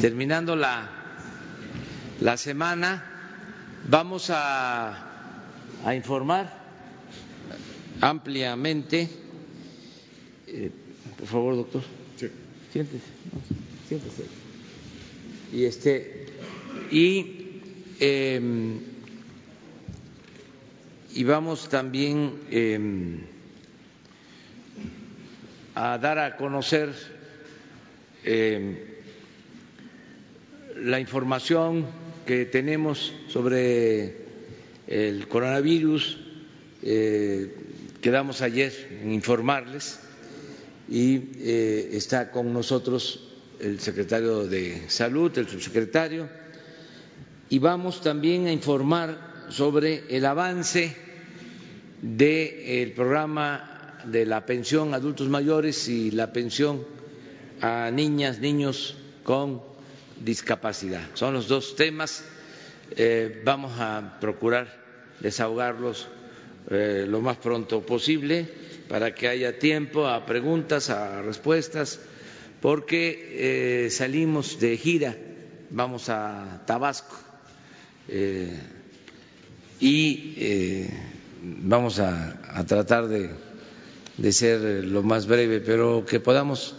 terminando la, la semana, vamos a, a informar ampliamente. Eh, por favor, doctor. Sí. Siéntese, siéntese. Y este y eh, y vamos también eh, a dar a conocer eh, la información que tenemos sobre el coronavirus. Eh, quedamos ayer en informarles y eh, está con nosotros el secretario de Salud, el subsecretario, y vamos también a informar sobre el avance del programa de la pensión a adultos mayores y la pensión a niñas, niños con discapacidad. Son los dos temas. Eh, vamos a procurar desahogarlos eh, lo más pronto posible para que haya tiempo a preguntas, a respuestas, porque eh, salimos de gira, vamos a Tabasco y vamos a, tratar de, ser lo más breve, pero que podamos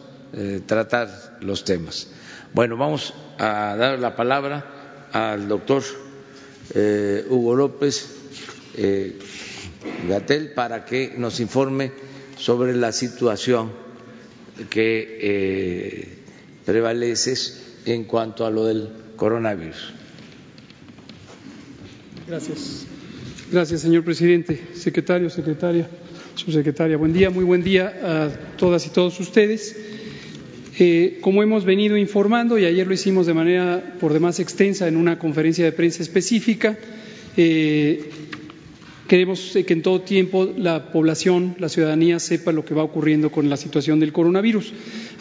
tratar los temas. Bueno, vamos a dar la palabra al doctor eh, Hugo López Gatel para que nos informe sobre la situación que eh, prevalece en cuanto a lo del coronavirus. Gracias. Gracias, señor presidente, secretario, secretaria, subsecretaria. Buen día, muy buen día a todas y todos ustedes. Eh, como hemos venido informando, y ayer lo hicimos de manera por demás extensa en una conferencia de prensa específica, eh, Queremos que en todo tiempo la población, la ciudadanía sepa lo que va ocurriendo con la situación del coronavirus.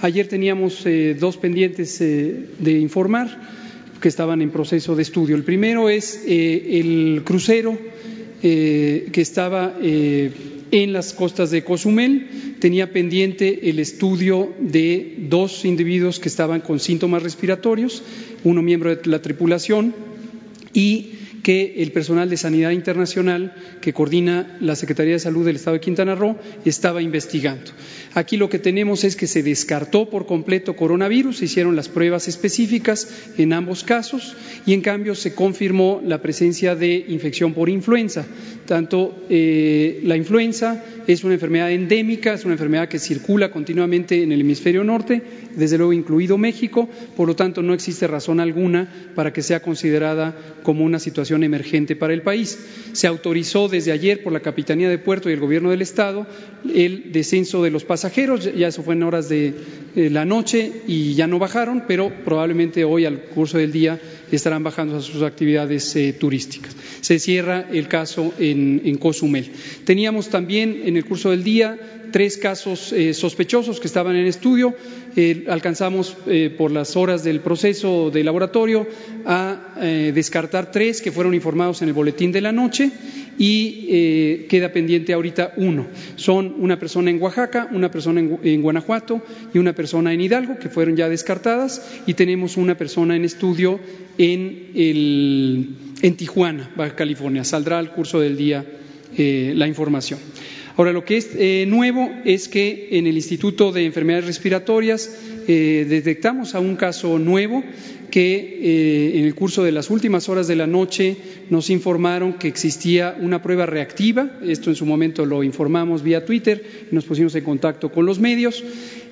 Ayer teníamos eh, dos pendientes eh, de informar que estaban en proceso de estudio. El primero es eh, el crucero que estaba en las costas de Cozumel. Tenía pendiente el estudio de dos individuos que estaban con síntomas respiratorios, uno miembro de la tripulación y que el personal de Sanidad Internacional que coordina la Secretaría de Salud del Estado de Quintana Roo estaba investigando. Aquí lo que tenemos es que se descartó por completo coronavirus, se hicieron las pruebas específicas en ambos casos y en cambio se confirmó la presencia de infección por influenza. Tanto eh, la influenza es una enfermedad endémica, es una enfermedad que circula continuamente en el hemisferio norte, desde luego incluido México, por lo tanto no existe razón alguna para que sea considerada como una situación emergente para el país. Se autorizó desde ayer por la Capitanía de Puerto y el Gobierno del Estado el descenso de los pasajeros, ya eso fue en horas de eh, la noche y ya no bajaron, pero probablemente hoy al curso del día estarán bajando a sus actividades eh, turísticas. Se cierra el caso en, Cozumel. Teníamos también en el curso del día tres casos eh, sospechosos que estaban en estudio. Eh, alcanzamos eh, por las horas del proceso de laboratorio a eh, descartar tres que fueron informados en el boletín de la noche y queda pendiente ahorita uno. Son una persona en Oaxaca, una persona en, Guanajuato y una persona en Hidalgo, que fueron ya descartadas, y tenemos una persona en estudio en, en Tijuana, Baja California. Saldrá al curso del día la información. Ahora, lo que es eh, nuevo es que en el Instituto de Enfermedades Respiratorias eh, detectamos a un caso nuevo que eh, en el curso de las últimas horas de la noche nos informaron que existía una prueba reactiva. Esto en su momento lo informamos vía Twitter y nos pusimos en contacto con los medios.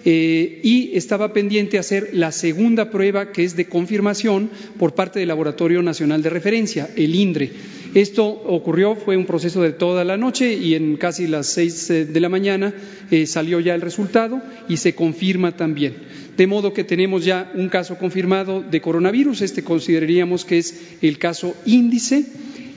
Eh, y estaba pendiente hacer la segunda prueba que es de confirmación por parte del Laboratorio Nacional de Referencia, el INDRE. Esto ocurrió, fue un proceso de toda la noche y en casi las seis eh, de la mañana eh, salió ya el resultado y se confirma también. De modo que tenemos ya un caso confirmado de coronavirus, este consideraríamos que es el caso índice.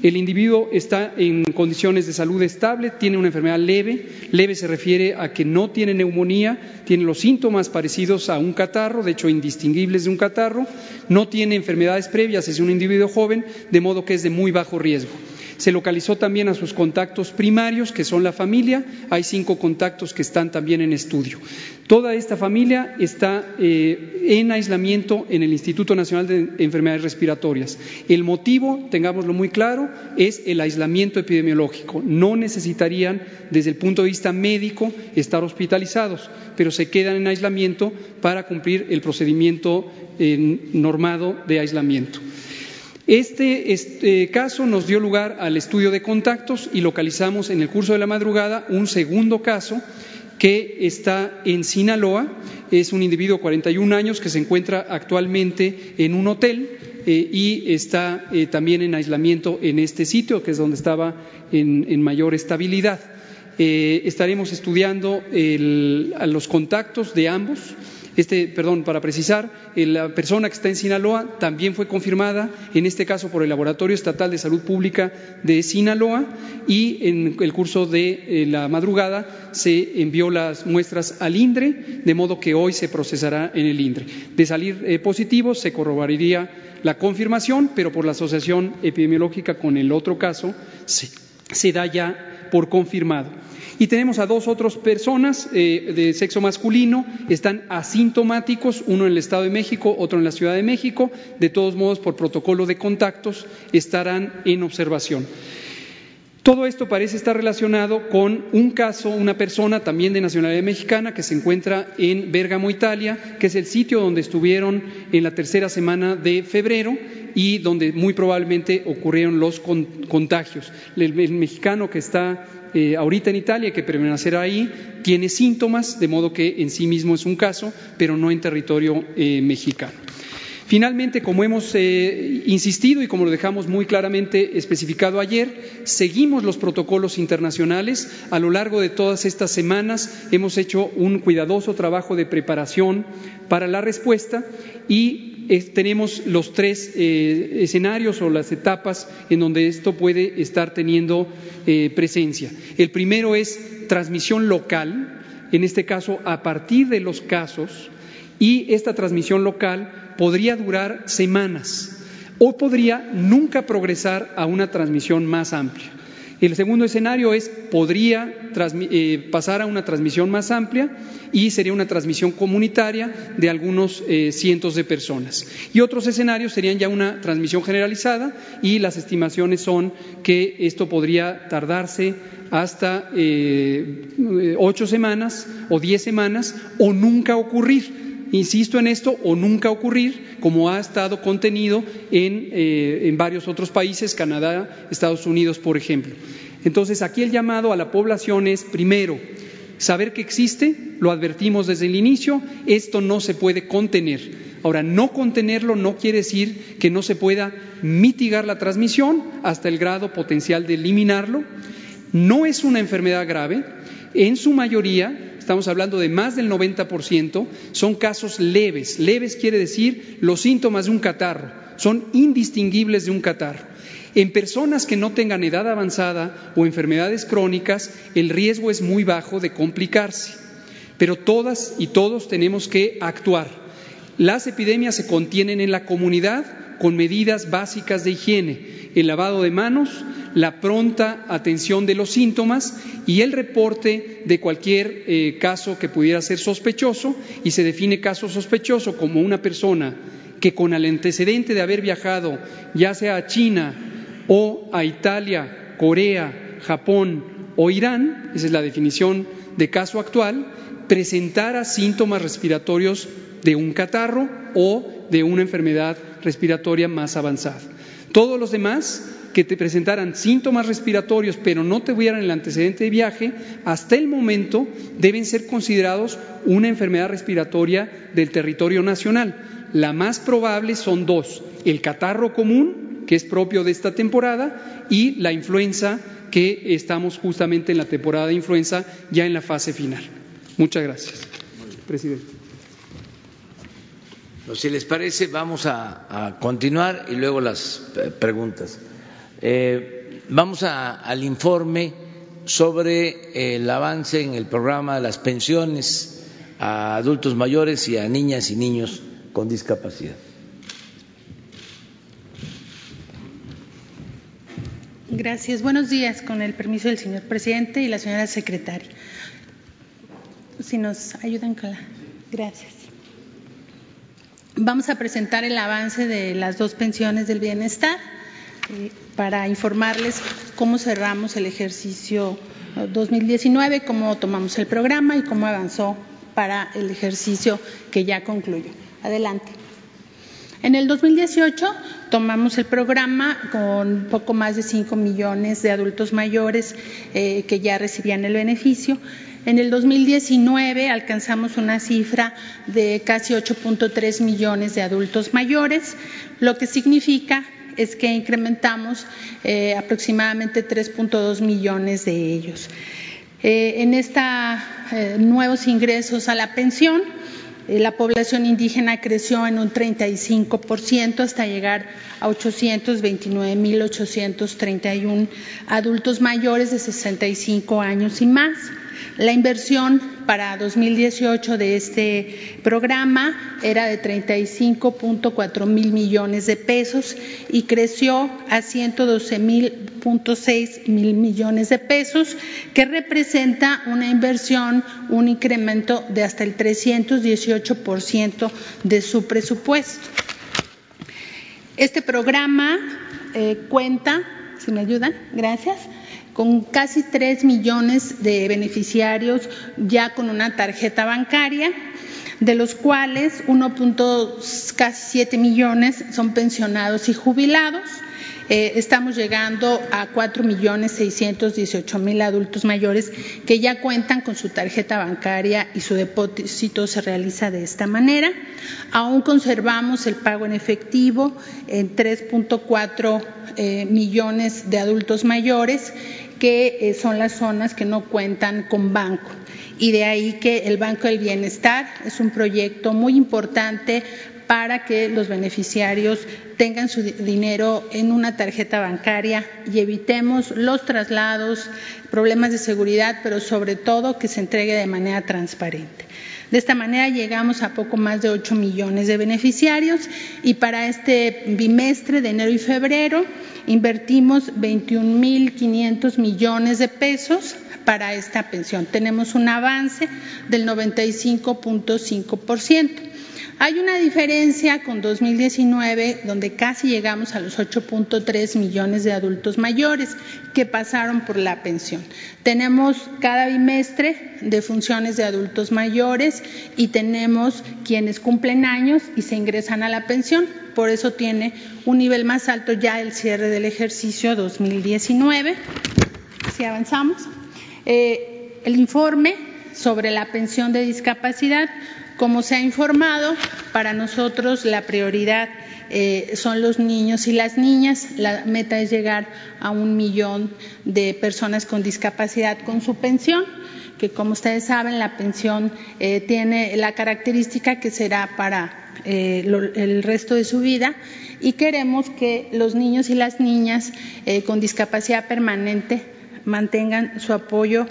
El individuo está en condiciones de salud estable, tiene una enfermedad leve. Leve se refiere a que no tiene neumonía, tiene los síntomas parecidos a un catarro, de hecho indistinguibles de un catarro. No tiene enfermedades previas, es un individuo joven, de modo que es de muy bajo riesgo. Se localizó también a sus contactos primarios, que son la familia. Hay cinco contactos que están también en estudio. Toda esta familia está eh, en aislamiento en el Instituto Nacional de Enfermedades Respiratorias. El motivo, tengámoslo muy claro, es el aislamiento epidemiológico. No necesitarían, desde el punto de vista médico, estar hospitalizados, pero se quedan en aislamiento para cumplir el procedimiento eh, normado de aislamiento. Este, este, caso nos dio lugar al estudio de contactos y localizamos en el curso de la madrugada un segundo caso que está en Sinaloa. Es un individuo de 41 años que se encuentra actualmente en un hotel eh, y está eh, también en aislamiento en este sitio, que es donde estaba en, mayor estabilidad. Eh, estaremos estudiando los contactos de ambos este, perdón, para precisar, eh, la persona que está en Sinaloa también fue confirmada, en este caso por el Laboratorio Estatal de Salud Pública de Sinaloa, y en el curso de eh, la madrugada se envió las muestras al INDRE, de modo que hoy se procesará en el INDRE. De salir eh, positivo, se corroboraría la confirmación, pero por la asociación epidemiológica con el otro caso se da ya por confirmado. Y tenemos a dos otras personas eh, de sexo masculino, están asintomáticos, uno en el Estado de México, otro en la Ciudad de México, de todos modos por protocolo de contactos estarán en observación. Todo esto parece estar relacionado con un caso, una persona también de nacionalidad mexicana que se encuentra en Bérgamo, Italia, que es el sitio donde estuvieron en la tercera semana de febrero y donde muy probablemente ocurrieron los contagios. el mexicano que está eh, ahorita en Italia, que permanecerá ahí, tiene síntomas, de modo que en sí mismo es un caso, pero no en territorio eh, mexicano. Finalmente, como hemos eh, insistido y como lo dejamos muy claramente especificado ayer, seguimos los protocolos internacionales. A lo largo de todas estas semanas hemos hecho un cuidadoso trabajo de preparación para la respuesta y tenemos los tres eh, escenarios o las etapas en donde esto puede estar teniendo eh, presencia. El primero es transmisión local, en este caso a partir de los casos, y esta transmisión local podría durar semanas o podría nunca progresar a una transmisión más amplia. El segundo escenario es, podría eh, pasar a una transmisión más amplia y sería una transmisión comunitaria de algunos eh, cientos de personas. Y otros escenarios serían ya una transmisión generalizada y las estimaciones son que esto podría tardarse hasta eh, ocho semanas o diez semanas o nunca ocurrir insisto en esto, o nunca ocurrir, como ha estado contenido en, eh, en, varios otros países, Canadá, Estados Unidos, por ejemplo. Entonces, aquí el llamado a la población es, primero, saber que existe, lo advertimos desde el inicio, esto no se puede contener. Ahora, no contenerlo no quiere decir que no se pueda mitigar la transmisión hasta el grado potencial de eliminarlo. No es una enfermedad grave, en su mayoría estamos hablando de más del 90%, son casos leves. Leves quiere decir los síntomas de un catarro, son indistinguibles de un catarro. En personas que no tengan edad avanzada o enfermedades crónicas, el riesgo es muy bajo de complicarse. Pero todas y todos tenemos que actuar. Las epidemias se contienen en la comunidad con medidas básicas de higiene el lavado de manos, la pronta atención de los síntomas y el reporte de cualquier eh, caso que pudiera ser sospechoso y se define caso sospechoso como una persona que con el antecedente de haber viajado ya sea a China o a Italia, Corea, Japón o Irán, esa es la definición de caso actual, presentara síntomas respiratorios de un catarro o de una enfermedad respiratoria más avanzada. Todos los demás que te presentaran síntomas respiratorios pero no tuvieran el antecedente de viaje, hasta el momento deben ser considerados una enfermedad respiratoria del territorio nacional. La más probable son dos, el catarro común, que es propio de esta temporada, y la influenza, que estamos justamente en la temporada de influenza, ya en la fase final. Muchas gracias, presidente. Si les parece, vamos a, continuar y luego las eh, preguntas. Eh, vamos al informe sobre el avance en el programa de las pensiones a adultos mayores y a niñas y niños con discapacidad. Gracias. Buenos días, con el permiso del señor presidente y la señora secretaria. Si nos ayudan con la. Gracias. Vamos a presentar el avance de las dos pensiones del bienestar eh, para informarles cómo cerramos el ejercicio 2019, cómo tomamos el programa y cómo avanzó para el ejercicio que ya concluyó. Adelante. En el 2018 tomamos el programa con poco más de 5 millones de adultos mayores eh, que ya recibían el beneficio. En el 2019 alcanzamos una cifra de casi 8.3 millones de adultos mayores, lo que significa es que incrementamos eh, aproximadamente 3.2 millones de ellos. Eh, en estos eh, nuevos ingresos a la pensión, la población indígena creció en un 35% hasta llegar a 829.831 adultos mayores de 65 años y más. La inversión para 2018 de este programa era de 35.4 mil millones de pesos y creció a 112 mil mil millones de pesos, que representa una inversión, un incremento de hasta el 318% de su presupuesto. Este programa eh, cuenta, si me ayudan, gracias con casi 3 millones de beneficiarios ya con una tarjeta bancaria, de los cuales 1.7 millones son pensionados y jubilados. Eh, estamos llegando a 4 millones 618 mil adultos mayores que ya cuentan con su tarjeta bancaria y su depósito se realiza de esta manera. Aún conservamos el pago en efectivo en 3.4 eh, millones de adultos mayores que eh, son las zonas que no cuentan con banco. Y de ahí que el Banco del Bienestar es un proyecto muy importante para que los beneficiarios tengan su dinero en una tarjeta bancaria y evitemos los traslados, problemas de seguridad, pero sobre todo que se entregue de manera transparente. De esta manera llegamos a poco más de 8 millones de beneficiarios y para este bimestre de enero y febrero invertimos 21.500 millones de pesos para esta pensión. Tenemos un avance del 95.5%. Hay una diferencia con 2019, donde casi llegamos a los 8.3 millones de adultos mayores que pasaron por la pensión. Tenemos cada bimestre de funciones de adultos mayores y tenemos quienes cumplen años y se ingresan a la pensión. Por eso tiene un nivel más alto ya el cierre del ejercicio 2019. Si avanzamos. Eh, el informe sobre la pensión de discapacidad como se ha informado, para nosotros la prioridad eh, son los niños y las niñas. La meta es llegar a un millón de personas con discapacidad con su pensión, que como ustedes saben, la pensión eh, tiene la característica que será para el resto de su vida y queremos que los niños y las niñas con discapacidad permanente mantengan su apoyo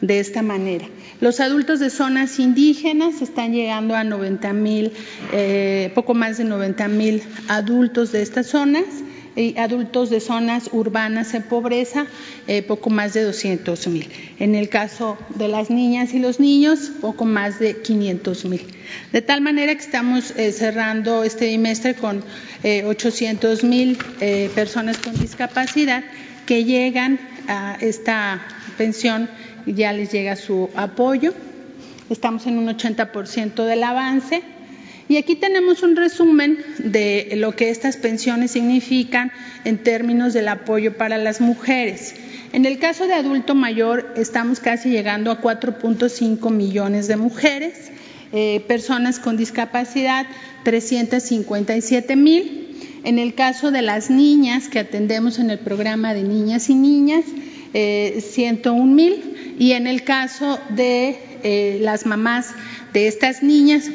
de esta manera. Los adultos de zonas indígenas están llegando a 90 mil, eh, poco más de 90 mil adultos de estas zonas y adultos de zonas urbanas en pobreza, eh, poco más de 200 mil. En el caso de las niñas y los niños, poco más de 500 mil. De tal manera que estamos eh, cerrando este trimestre con 800 mil personas con discapacidad que llegan a esta pensión ya les llega su apoyo. Estamos en un 80% del avance. Y aquí tenemos un resumen de lo que estas pensiones significan en términos del apoyo para las mujeres. En el caso de adulto mayor, estamos casi llegando a 4.5 millones de mujeres, eh, personas con discapacidad, 357 mil. En el caso de las niñas que atendemos en el programa de niñas y niñas, eh, 101 mil y en el caso de eh, las mamás de estas niñas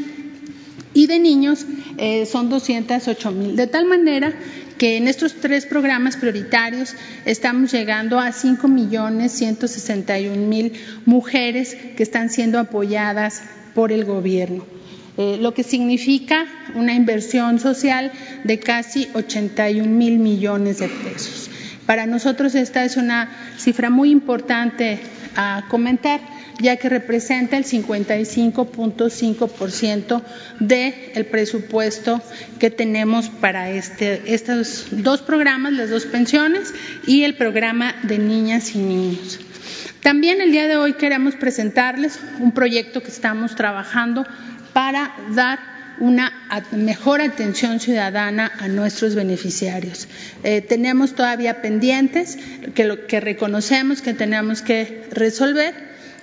y de niños eh, son 208 mil. De tal manera que en estos tres programas prioritarios estamos llegando a 5 millones 161 mil mujeres que están siendo apoyadas por el gobierno. Eh, lo que significa una inversión social de casi 81 mil millones de pesos. Para nosotros esta es una cifra muy importante a comentar, ya que representa el 55.5% del presupuesto que tenemos para este, estos dos programas, las dos pensiones y el programa de niñas y niños. También el día de hoy queremos presentarles un proyecto que estamos trabajando para dar una mejor atención ciudadana a nuestros beneficiarios. Eh, tenemos todavía pendientes que, lo, que reconocemos que tenemos que resolver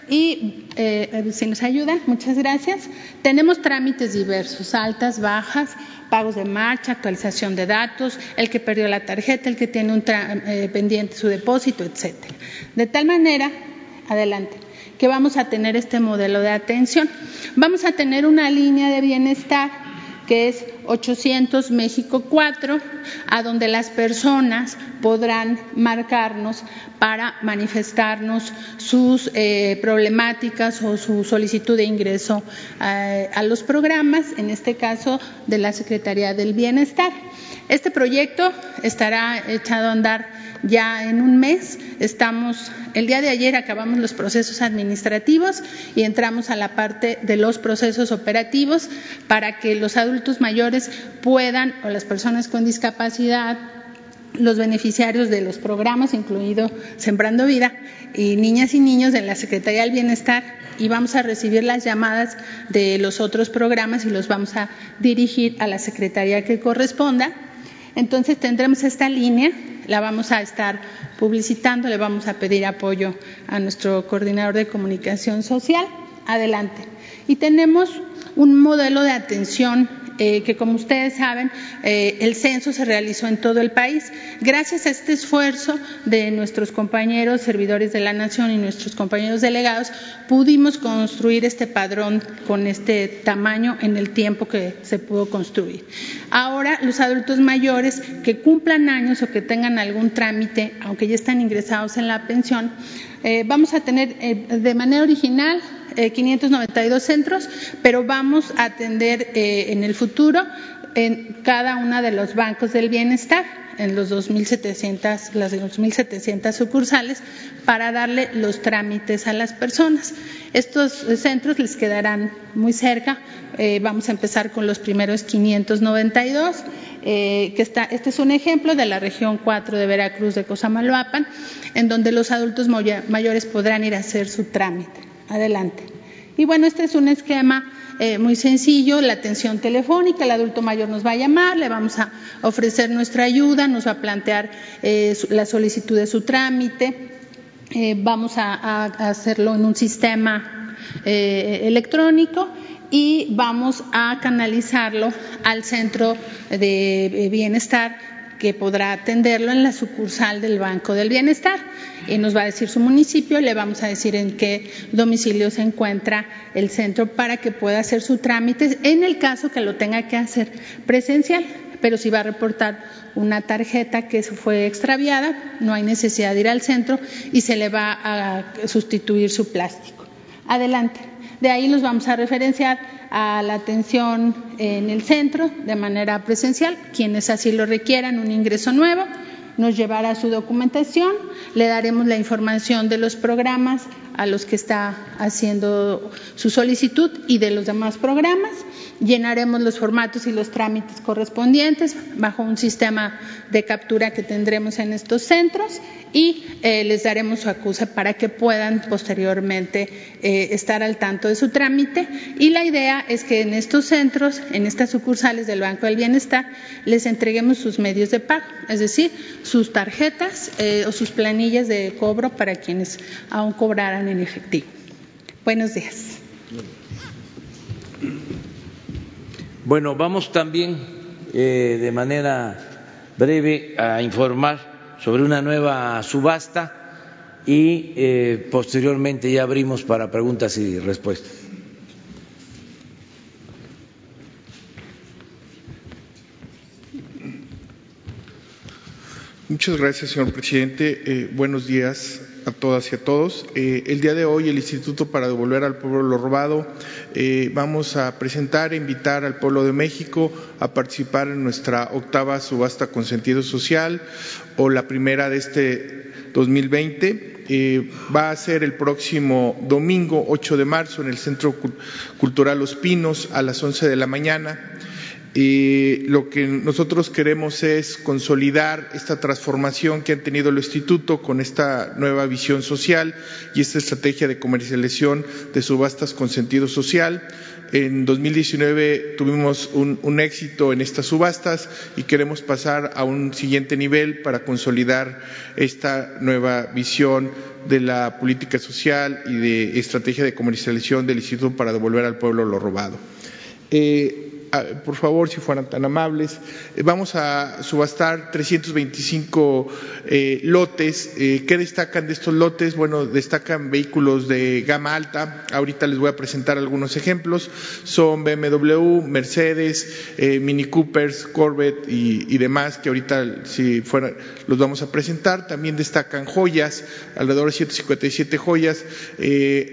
y eh, si nos ayudan, muchas gracias. Tenemos trámites diversos, altas, bajas, pagos de marcha, actualización de datos, el que perdió la tarjeta, el que tiene un eh, pendiente su depósito, etcétera. De tal manera, adelante, que vamos a tener este modelo de atención. Vamos a tener una línea de bienestar que es 800 México 4, a donde las personas podrán marcarnos para manifestarnos sus eh, problemáticas o su solicitud de ingreso eh, a los programas, en este caso de la Secretaría del Bienestar. Este proyecto estará echado a andar ya en un mes. Estamos, el día de ayer acabamos los procesos administrativos y entramos a la parte de los procesos operativos para que los adultos mayores puedan, o las personas con discapacidad, los beneficiarios de los programas, incluido Sembrando Vida, y niñas y niños de la Secretaría del Bienestar, y vamos a recibir las llamadas de los otros programas y los vamos a dirigir a la Secretaría que corresponda. Entonces tendremos esta línea la vamos a estar publicitando, le vamos a pedir apoyo a nuestro coordinador de comunicación social. Adelante. Y tenemos un modelo de atención eh, que como ustedes saben, eh, el censo se realizó en todo el país. Gracias a este esfuerzo de nuestros compañeros servidores de la Nación y nuestros compañeros delegados, pudimos construir este padrón con este tamaño en el tiempo que se pudo construir. Ahora, los adultos mayores que cumplan años o que tengan algún trámite, aunque ya están ingresados en la pensión, eh, vamos a tener de manera original 592 eh, centros, pero vamos a atender eh, en el futuro en cada uno de los bancos del bienestar, en los 2.700, las 2.700 sucursales, para darle los trámites a las personas. Estos centros les quedarán muy cerca. Eh, vamos a empezar con los primeros 592. que está, este es un ejemplo de la región 4 de Veracruz de Cosamaloapan, en donde los adultos mayores podrán ir a hacer su trámite. Adelante. Y bueno, este es un esquema eh, muy sencillo, la atención telefónica, el adulto mayor nos va a llamar, le vamos a ofrecer nuestra ayuda, nos va a plantear eh, la solicitud de su trámite, eh, vamos a, a, hacerlo en un sistema electrónico y vamos a canalizarlo al centro de bienestar que podrá atenderlo en la sucursal del Banco del Bienestar. Y nos va a decir su municipio, le vamos a decir en qué domicilio se encuentra el centro para que pueda hacer su trámite en el caso que lo tenga que hacer presencial. Pero si va a reportar una tarjeta que fue extraviada, no hay necesidad de ir al centro y se le va a sustituir su plástico. Adelante. De ahí nos vamos a referenciar a la atención en el centro de manera presencial, quienes así lo requieran, un ingreso nuevo, nos llevará su documentación, le daremos la información de los programas a los que está haciendo su solicitud y de los demás programas. Llenaremos los formatos y los trámites correspondientes bajo un sistema de captura que tendremos en estos centros y eh, les daremos su acuse para que puedan posteriormente eh, estar al tanto de su trámite. Y la idea es que en estos centros, en estas sucursales del Banco del Bienestar, les entreguemos sus medios de pago, es decir, sus tarjetas eh, o sus planillas de cobro para quienes aún cobraran en efectivo. Buenos días. Bueno, vamos también eh, de manera breve a informar sobre una nueva subasta y eh, posteriormente ya abrimos para preguntas y respuestas. Muchas gracias, señor presidente. Eh, buenos días a todas y a todos. Eh, el día de hoy el Instituto para devolver al pueblo lo robado eh, vamos a presentar e invitar al pueblo de México a participar en nuestra octava subasta con sentido social o la primera de este 2020. Eh, va a ser el próximo domingo 8 de marzo en el Centro Cultural Los Pinos a las 11 de la mañana. Y lo que nosotros queremos es consolidar esta transformación que ha tenido el Instituto con esta nueva visión social y esta estrategia de comercialización de subastas con sentido social. En 2019 tuvimos un, un, éxito en estas subastas y queremos pasar a un siguiente nivel para consolidar esta nueva visión de la política social y de estrategia de comercialización del Instituto para devolver al pueblo lo robado. Eh, por favor, si fueran tan amables, eh, vamos a subastar 325 eh, lotes. Eh, ¿Qué destacan de estos lotes? Bueno, destacan vehículos de gama alta. Ahorita les voy a presentar algunos ejemplos. Son BMW, Mercedes, eh, Mini Coopers, Corvette y, demás, que ahorita si fuera, los vamos a presentar. También destacan joyas, alrededor de 157 joyas.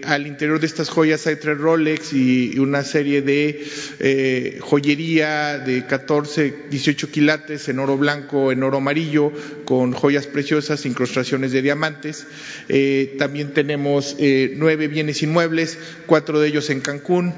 Al interior de estas joyas hay tres Rolex y, y una serie de joyería de 14, 18 quilates en oro blanco, en oro amarillo, con joyas preciosas, incrustaciones de diamantes. Eh, también tenemos eh, nueve bienes inmuebles, cuatro de ellos en Cancún.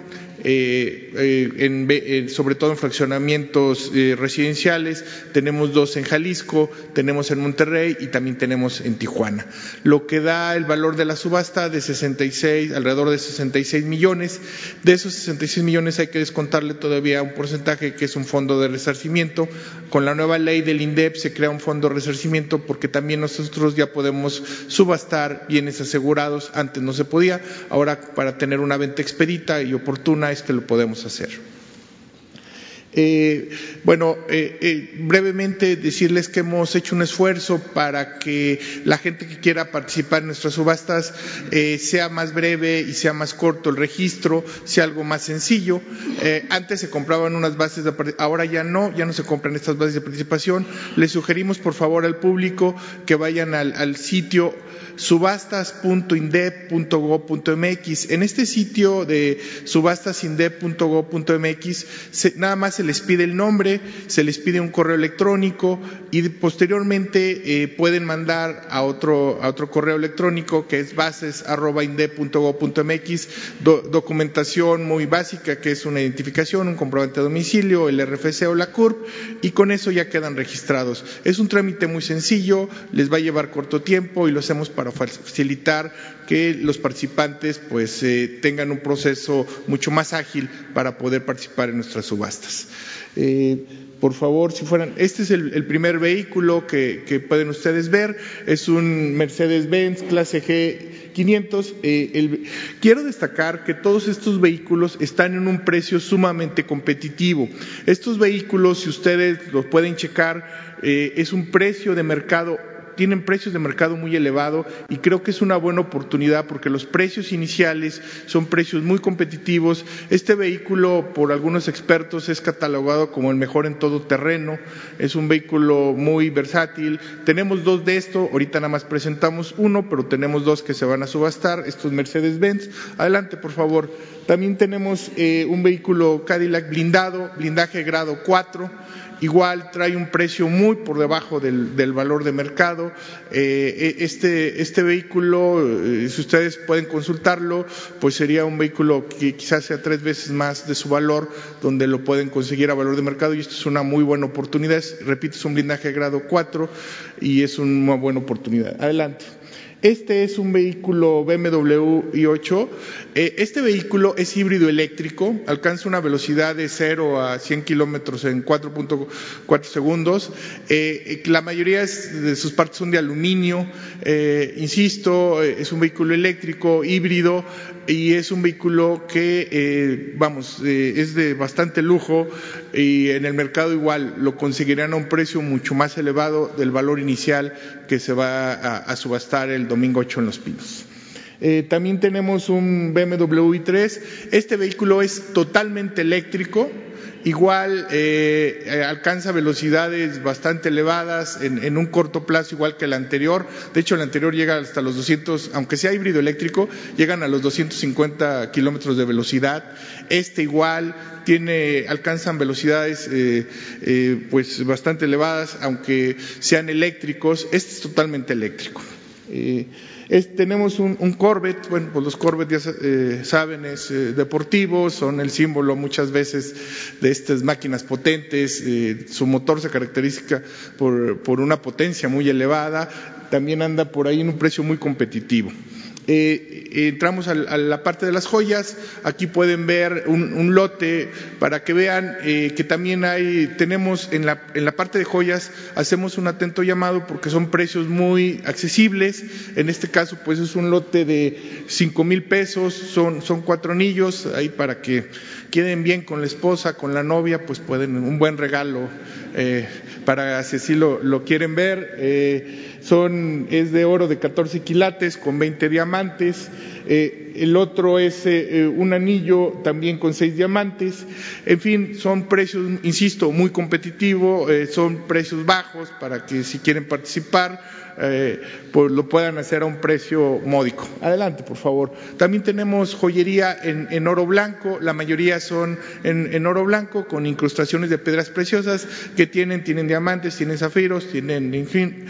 Eh, eh, en, eh, sobre todo en fraccionamientos eh, residenciales, tenemos dos en Jalisco, tenemos en Monterrey y también tenemos en Tijuana, lo que da el valor de la subasta de 66, alrededor de 66 millones. De esos 66 millones hay que descontarle todavía un porcentaje que es un fondo de resarcimiento. Con la nueva ley del INDEP se crea un fondo de resarcimiento porque también nosotros ya podemos subastar bienes asegurados, antes no se podía, ahora para tener una venta expedita y oportuna es que lo podemos hacer. Eh, bueno, eh, eh, brevemente decirles que hemos hecho un esfuerzo para que la gente que quiera participar en nuestras subastas sea más breve y sea más corto el registro, sea algo más sencillo. antes se compraban unas bases de ahora ya no, ya no se compran estas bases de participación. Les sugerimos por favor al público que vayan al, al sitio subastas.indep.gov.mx. En este sitio de subastasindep.gov.mx nada más se les pide el nombre, se les pide un correo electrónico y posteriormente eh, pueden mandar a otro, a otro correo electrónico que es bases.indep.gov.mx do, documentación muy básica que es una identificación, un comprobante de domicilio, el RFC o la CURP y con eso ya quedan registrados. Es un trámite muy sencillo, les va a llevar corto tiempo y lo hacemos para facilitar que los participantes pues eh, tengan un proceso mucho más ágil para poder participar en nuestras subastas. Eh, por favor, si fueran, este es el, primer vehículo que, que, pueden ustedes ver, es un Mercedes-Benz clase G 500. Eh, el, quiero destacar que todos estos vehículos están en un precio sumamente competitivo. Estos vehículos, si ustedes los pueden checar, es un precio de mercado tienen precios de mercado muy elevado y creo que es una buena oportunidad porque los precios iniciales son precios muy competitivos. Este vehículo, por algunos expertos, es catalogado como el mejor en todo terreno. Es un vehículo muy versátil. Tenemos dos de esto, ahorita nada más presentamos uno, pero tenemos dos que se van a subastar, estos Mercedes-Benz. Adelante, por favor. También tenemos eh, un vehículo Cadillac blindado, blindaje grado 4 igual trae un precio muy por debajo del, valor de mercado. Eh, este, este vehículo, eh, si ustedes pueden consultarlo, pues sería un vehículo que quizás sea tres veces más de su valor, donde lo pueden conseguir a valor de mercado y esto es una muy buena oportunidad. Repito, es un blindaje grado 4 y es una buena oportunidad. Adelante. Este es un vehículo BMW i8. Eh, este vehículo es híbrido eléctrico, alcanza una velocidad de 0 a 100 kilómetros en 4.4 segundos. Eh, la mayoría de sus partes son de aluminio. Eh, insisto, es un vehículo eléctrico, híbrido, y es un vehículo que, vamos, es de bastante lujo y en el mercado igual lo conseguirán a un precio mucho más elevado del valor inicial que se va a subastar el domingo 8 en Los Pinos. Eh, también tenemos un BMW i3. Este vehículo es totalmente eléctrico, igual eh, eh, alcanza velocidades bastante elevadas en, un corto plazo, igual que el anterior. De hecho, el anterior llega hasta los 200, aunque sea híbrido eléctrico, llegan a los 250 kilómetros de velocidad. Este igual tiene, alcanzan velocidades pues bastante elevadas, aunque sean eléctricos. Este es totalmente eléctrico tenemos un, Corvette, bueno, pues los Corvette ya eh, saben, es eh, deportivo, son el símbolo muchas veces de estas máquinas potentes, eh, su motor se caracteriza por, por una potencia muy elevada, también anda por ahí en un precio muy competitivo. Eh, entramos a, la parte de las joyas, aquí pueden ver un, lote para que vean eh, que también hay, tenemos en la, en la parte de joyas, hacemos un atento llamado porque son precios muy accesibles, en este caso pues es un lote de cinco mil pesos, son, cuatro anillos, ahí para que queden bien con la esposa, con la novia, pues pueden, un buen regalo eh, para si así lo, lo quieren ver. Eh, son, es de oro de 14 quilates con 20 diamantes. Eh, el otro es un anillo también con 6 diamantes. En fin, son precios, insisto, muy competitivos, son precios bajos para que si quieren participar eh, pues lo puedan hacer a un precio módico. Adelante, por favor. También tenemos joyería en, oro blanco, la mayoría son en, oro blanco con incrustaciones de piedras preciosas que tienen, tienen diamantes, tienen zafiros, tienen, en fin,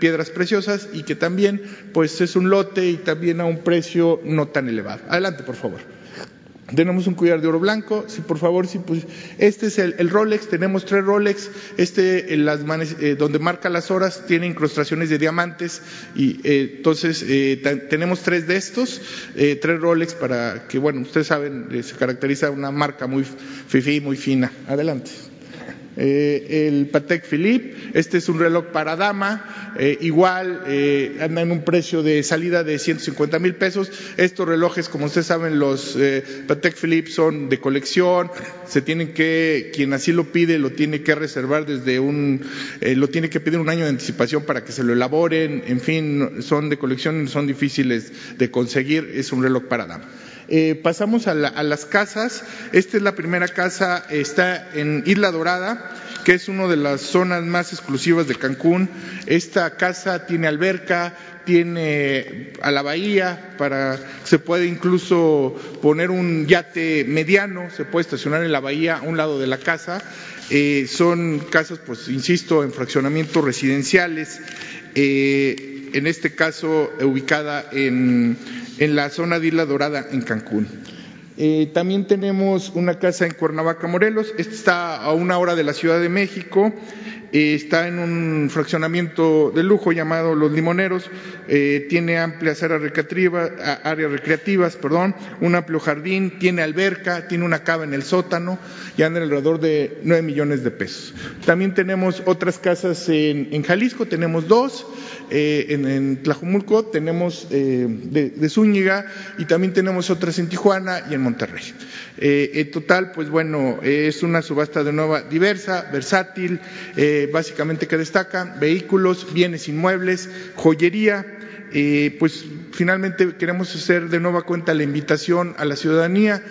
piedras preciosas y que también, pues es un lote y también a un precio no tan elevado. Adelante, por favor. Tenemos un collar de oro blanco, si por favor, si pues, este es el, Rolex, tenemos tres Rolex, este las eh, donde marca las horas tiene incrustaciones de diamantes y eh, entonces eh, tenemos tres de estos, tres Rolex para que bueno, ustedes saben, se caracteriza una marca muy fifi, muy fina. Adelante. Eh, el Patek Philippe, este es un reloj para dama, eh, igual eh, anda en un precio de salida de 150 mil pesos. Estos relojes, como ustedes saben, los Patek Philippe son de colección, se tienen que, quien así lo pide, lo tiene que reservar desde un, lo tiene que pedir un año de anticipación para que se lo elaboren, en fin, son de colección, son difíciles de conseguir, es un reloj para dama. Eh, pasamos a, las casas. Esta es la primera casa, está en Isla Dorada, que es una de las zonas más exclusivas de Cancún. Esta casa tiene alberca, tiene a la bahía, para se puede incluso poner un yate mediano, se puede estacionar en la bahía a un lado de la casa. Eh, son casas, pues insisto, en fraccionamientos residenciales. Eh, en este caso ubicada en en la zona de Isla Dorada, en Cancún. Eh, también tenemos una casa en Cuernavaca, Morelos. Esta está a una hora de la Ciudad de México. Eh, está en un fraccionamiento de lujo llamado Los Limoneros. Eh, tiene amplias áreas recreativas, perdón, un amplio jardín, tiene alberca, tiene una cava en el sótano y anda alrededor de nueve millones de pesos. También tenemos otras casas en Jalisco, tenemos dos. Eh, en, Tlajumulco, tenemos eh, de, Zúñiga y también tenemos otras en Tijuana y en Monterrey. Eh, en total, pues bueno, es una subasta de nueva diversa, versátil, básicamente que destaca vehículos, bienes inmuebles, joyería, pues finalmente queremos hacer de nueva cuenta la invitación a la ciudadanía.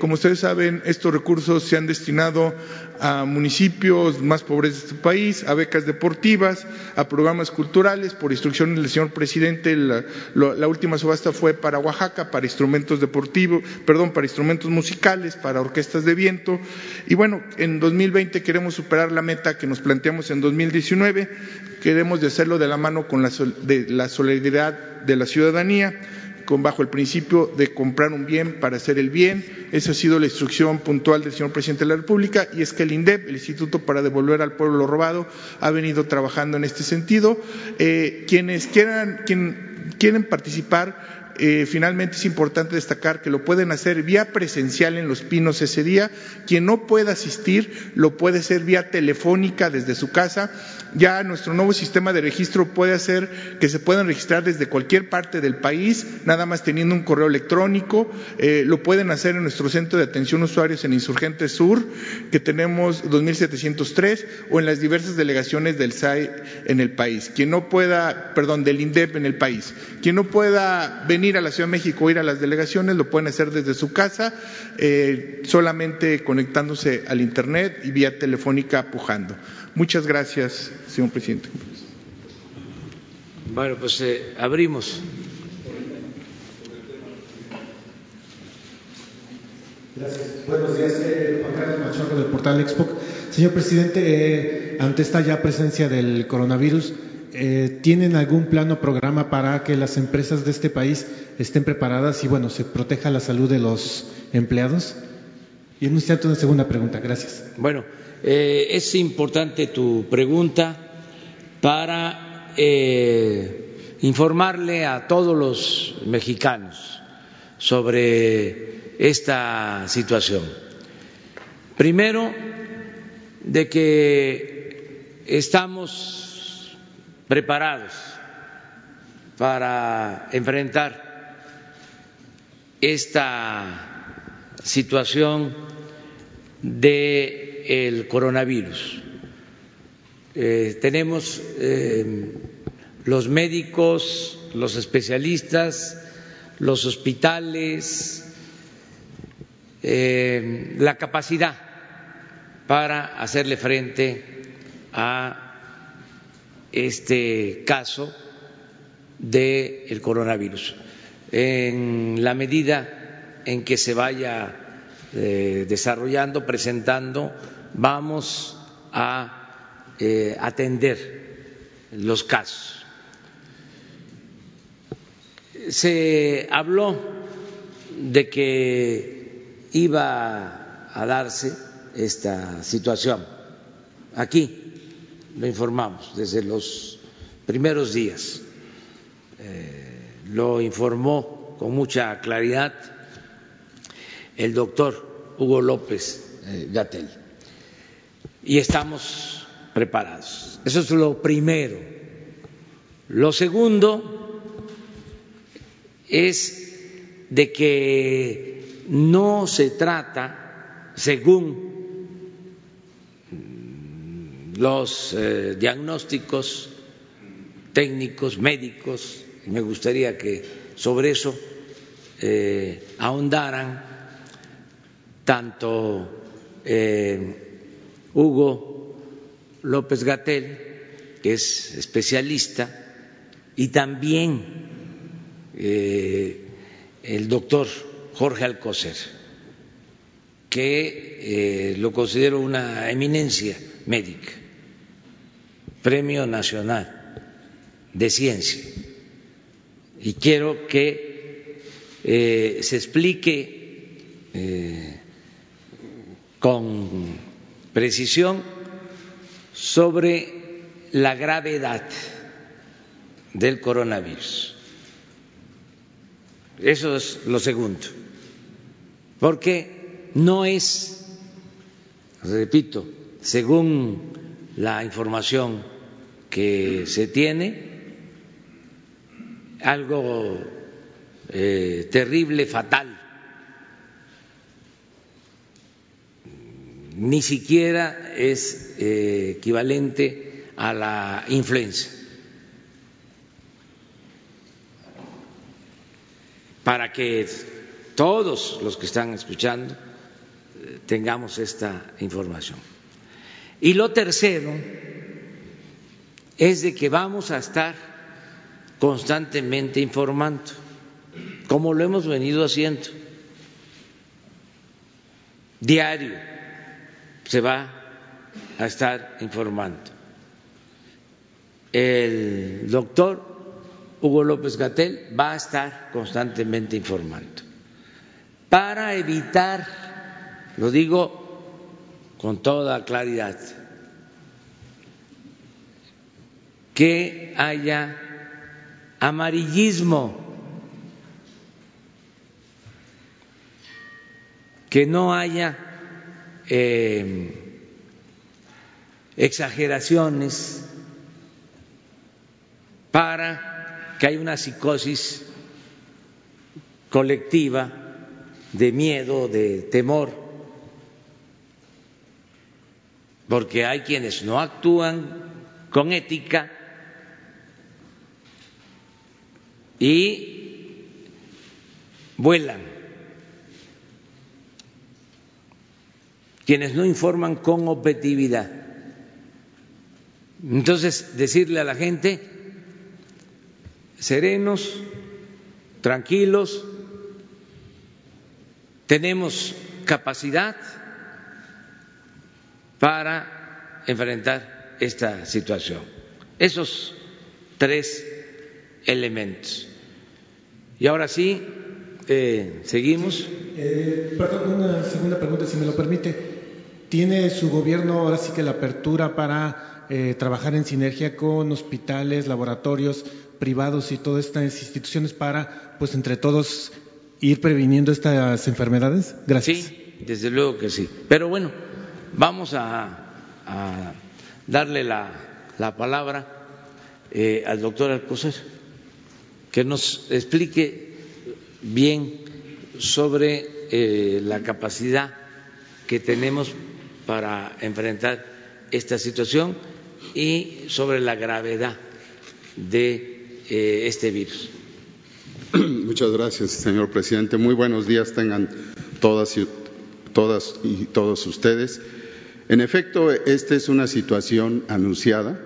como ustedes saben, estos recursos se han destinado a municipios más pobres de este país, a becas deportivas, a programas culturales. Por instrucciones del señor presidente, la, última subasta fue para Oaxaca, para instrumentos deportivos, perdón, para instrumentos musicales, para orquestas de viento. Y bueno, en 2020 queremos superar la meta que nos planteamos en 2019. Queremos hacerlo de la mano con la, de la solidaridad de la ciudadanía con bajo el principio de comprar un bien para hacer el bien. Esa ha sido la instrucción puntual del señor presidente de la República y es que el INDEP, el Instituto para Devolver al Pueblo lo Robado, ha venido trabajando en este sentido. Eh, quienes quieran, quien, quieren participar eh, finalmente es importante destacar que lo pueden hacer vía presencial en Los Pinos ese día. Quien no pueda asistir lo puede hacer vía telefónica desde su casa. Ya nuestro nuevo sistema de registro puede hacer que se puedan registrar desde cualquier parte del país, nada más teniendo un correo electrónico. Eh, lo pueden hacer en nuestro centro de atención usuarios en Insurgente Sur, que tenemos 2703, o en las diversas delegaciones del SAI en el país. Quien no pueda, perdón, del INDEP en el país. Quien no pueda venir venir a la Ciudad de México o ir a las delegaciones, lo pueden hacer desde su casa, eh, solamente conectándose al Internet y vía telefónica pujando. Muchas gracias, señor presidente. Bueno, pues eh, abrimos. Gracias. Buenos días, eh, Juan Carlos Machorro del portal Expo. Señor presidente, eh, ante esta ya presencia del coronavirus, eh, ¿tienen algún plano o programa para que las empresas de este país estén preparadas y, bueno, se proteja la salud de los empleados? Y en un instante una segunda pregunta. Gracias. Bueno, eh, es importante tu pregunta para eh, informarle a todos los mexicanos sobre esta situación. Primero, de que estamos preparados para enfrentar esta situación del el coronavirus. Eh, tenemos eh, los médicos, los especialistas, los hospitales, eh, la capacidad para hacerle frente a este caso del coronavirus. En la medida en que se vaya desarrollando, presentando, vamos a eh, atender los casos. Se habló de que iba a darse esta situación. Aquí lo informamos desde los primeros días. Eh, lo informó con mucha claridad el doctor Hugo López eh, Gatel. Y estamos preparados. Eso es lo primero. Lo segundo es de que no se trata, según los eh, diagnósticos técnicos, médicos, me gustaría que sobre eso eh, ahondaran tanto eh, Hugo López Gatel, que es especialista, y también el doctor Jorge Alcocer, que lo considero una eminencia médica Premio Nacional de Ciencia. Y quiero que eh, se explique eh, con precisión sobre la gravedad del coronavirus. Eso es lo segundo, porque no es, repito, según la información que se tiene, algo eh, terrible, fatal. Ni siquiera es eh, equivalente a la influenza. Para que todos los que están escuchando eh, tengamos esta información. Y lo tercero, es de que vamos a estar constantemente informando, como lo hemos venido haciendo. Diario se va a estar informando. El doctor Hugo López Gatel va a estar constantemente informando para evitar, lo digo con toda claridad, que haya amarillismo, que no haya eh, exageraciones para que haya una psicosis colectiva de miedo, de temor, porque hay quienes no actúan con ética y vuelan, quienes no informan con objetividad. Entonces, decirle a la gente, serenos, tranquilos, tenemos capacidad para enfrentar esta situación. Esos tres elementos. Y ahora sí, eh, seguimos. Eh, perdón, una segunda pregunta, si me lo permite. ¿Tiene su gobierno ahora sí que la apertura para eh, trabajar en sinergia con hospitales, laboratorios privados y todas estas instituciones para, pues entre todos, ir previniendo estas enfermedades? Gracias. Sí, desde luego que sí. Pero bueno, vamos a, darle la, palabra al doctor Alcocer que nos explique bien sobre eh, la capacidad que tenemos para enfrentar esta situación y sobre la gravedad de eh, este virus. Muchas gracias, señor presidente. Muy buenos días tengan todas y, todas y todos ustedes. En efecto, esta es una situación anunciada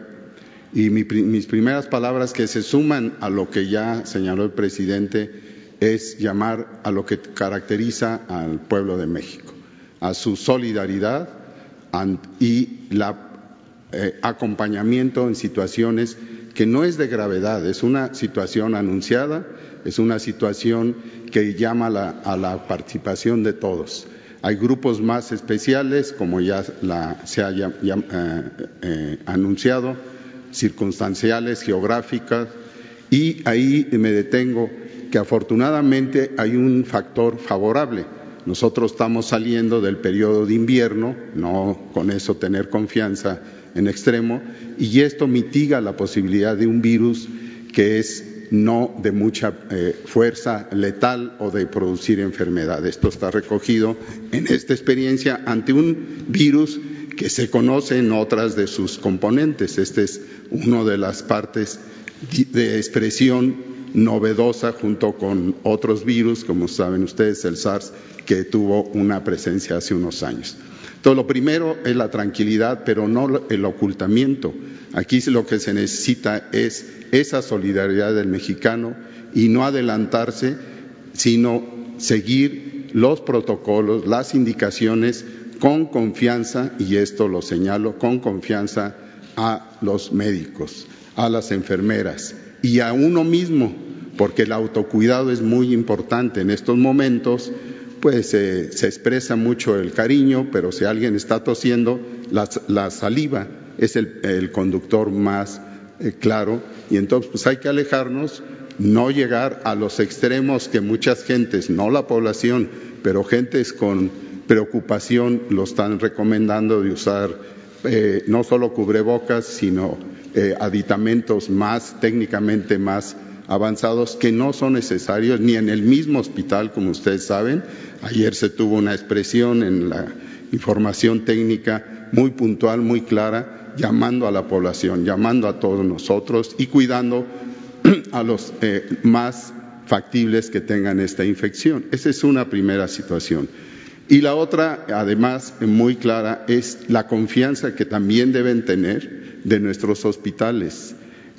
y mis primeras palabras que se suman a lo que ya señaló el presidente es llamar a lo que caracteriza al pueblo de México, a su solidaridad y el eh, acompañamiento en situaciones que no es de gravedad, es una situación anunciada, es una situación que llama a la participación de todos. Hay grupos más especiales, como ya se ha eh, eh, anunciado, circunstanciales, geográficas, y ahí me detengo que afortunadamente hay un factor favorable. Nosotros estamos saliendo del periodo de invierno, no con eso tener confianza en extremo, y esto mitiga la posibilidad de un virus que es no de mucha eh, fuerza letal o de producir enfermedad. Esto está recogido en esta experiencia ante un virus que se conoce en otras de sus componentes. Esta es una de las partes de expresión novedosa junto con otros virus, como saben ustedes, el SARS, que tuvo una presencia hace unos años. Entonces, lo primero es la tranquilidad, pero no el ocultamiento. Aquí lo que se necesita es esa solidaridad del mexicano y no adelantarse, sino seguir los protocolos, las indicaciones con confianza, y esto lo señalo, con confianza a los médicos, a las enfermeras y a uno mismo, porque el autocuidado es muy importante en estos momentos, pues eh, se expresa mucho el cariño, pero si alguien está tosiendo, la, saliva es el, conductor más eh, claro, y entonces pues hay que alejarnos, no llegar a los extremos que muchas gentes, no la población, pero gentes con preocupación lo están recomendando de usar eh, no solo cubrebocas, sino eh, aditamentos más técnicamente más avanzados que no son necesarios ni en el mismo hospital, como ustedes saben. Ayer se tuvo una expresión en la información técnica muy puntual, muy clara, llamando a la población, llamando a todos nosotros y cuidando a los eh, más factibles que tengan esta infección. Esa es una primera situación. Y la otra, además, muy clara, es la confianza que también deben tener de nuestros hospitales.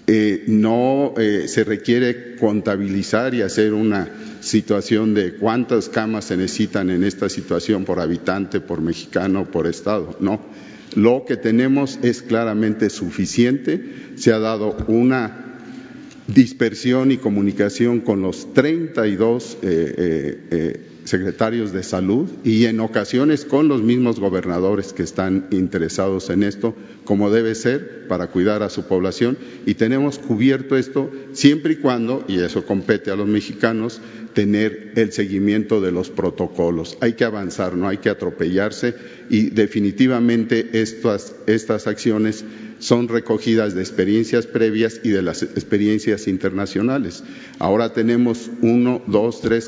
Eh, no eh, se requiere contabilizar y hacer una situación de cuántas camas se necesitan en esta situación por habitante, por mexicano, por estado. No. Lo que tenemos es claramente suficiente. Se ha dado una dispersión y comunicación con los 32 eh, eh, secretarios de salud y en ocasiones con los mismos gobernadores que están interesados en esto, como debe ser para cuidar a su población. Y tenemos cubierto esto siempre y cuando, y eso compete a los mexicanos, tener el seguimiento de los protocolos. Hay que avanzar, no hay que atropellarse y definitivamente estas, estas acciones son recogidas de experiencias previas y de las experiencias internacionales. Ahora tenemos uno, dos, tres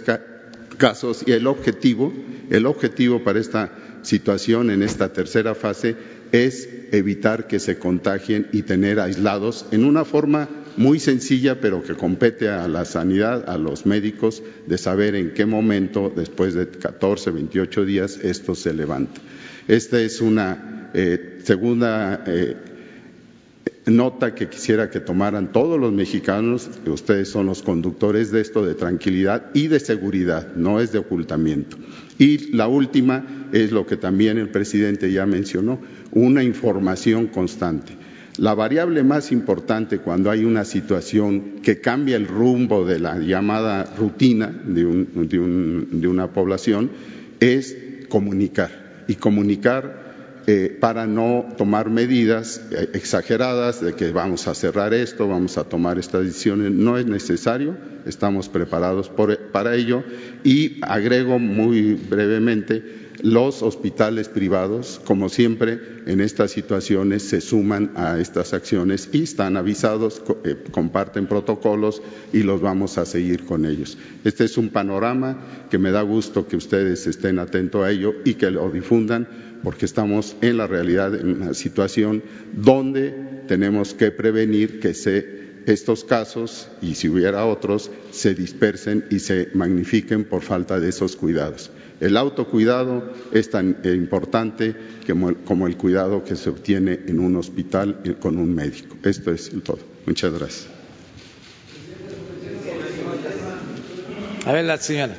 casos y el objetivo, el objetivo para esta situación en esta tercera fase es evitar que se contagien y tener aislados en una forma muy sencilla, pero que compete a la sanidad, a los médicos, de saber en qué momento, después de 14, 28 días, esto se levanta. Esta es una eh, segunda eh, nota que quisiera que tomaran todos los mexicanos, que ustedes son los conductores de esto, de tranquilidad y de seguridad, no es de ocultamiento. Y la última es lo que también el presidente ya mencionó, una información constante. La variable más importante cuando hay una situación que cambia el rumbo de la llamada rutina de, una población es comunicar y comunicar eh, para no tomar medidas eh, exageradas de que vamos a cerrar esto, vamos a tomar estas decisiones. No es necesario, estamos preparados para ello y agrego muy brevemente los hospitales privados, como siempre, en estas situaciones se suman a estas acciones y están avisados, eh, comparten protocolos y los vamos a seguir con ellos. Este es un panorama que me da gusto que ustedes estén atentos a ello y que lo difundan, porque estamos en la realidad en una situación donde tenemos que prevenir que se estos casos, y si hubiera otros, se dispersen y se magnifiquen por falta de esos cuidados. El autocuidado es tan importante como el cuidado que se obtiene en un hospital con un médico. Esto es todo. Muchas gracias. A ver, la señora.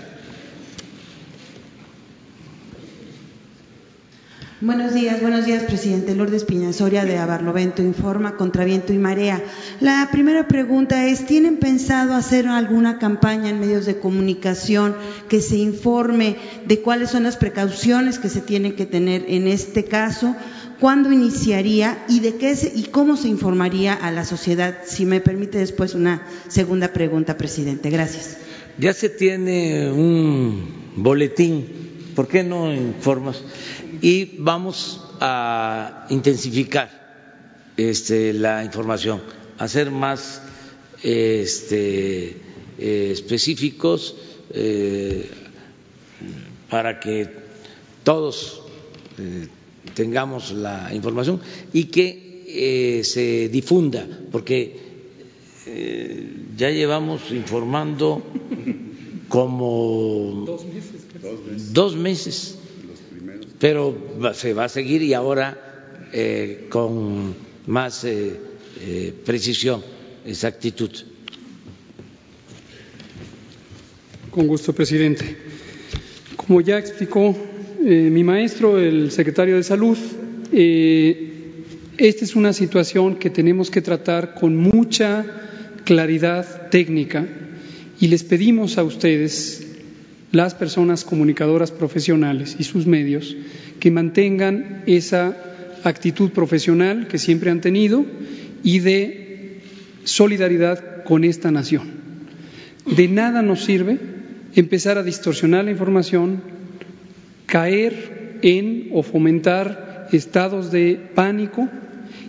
Buenos días, buenos días, presidente. Lourdes Piñasoria de Abarlovento Informa contra Viento y Marea. La primera pregunta es, ¿tienen pensado hacer alguna campaña en medios de comunicación que se informe de cuáles son las precauciones que se tienen que tener en este caso? ¿Cuándo iniciaría y de qué y cómo se informaría a la sociedad? Si me permite después una segunda pregunta, presidente. Gracias. Ya se tiene un boletín. ¿Por qué no informas? Y vamos a intensificar este, la información, a ser más este, eh, específicos eh, para que todos eh, tengamos la información y que se difunda, porque ya llevamos informando como Dos meses pero se va a seguir y ahora eh, con más eh, eh, precisión, exactitud. Con gusto, presidente. Como ya explicó mi maestro, el secretario de Salud, esta es una situación que tenemos que tratar con mucha claridad técnica y les pedimos a ustedes las personas comunicadoras profesionales y sus medios que mantengan esa actitud profesional que siempre han tenido y de solidaridad con esta nación. De nada nos sirve empezar a distorsionar la información, caer en o fomentar estados de pánico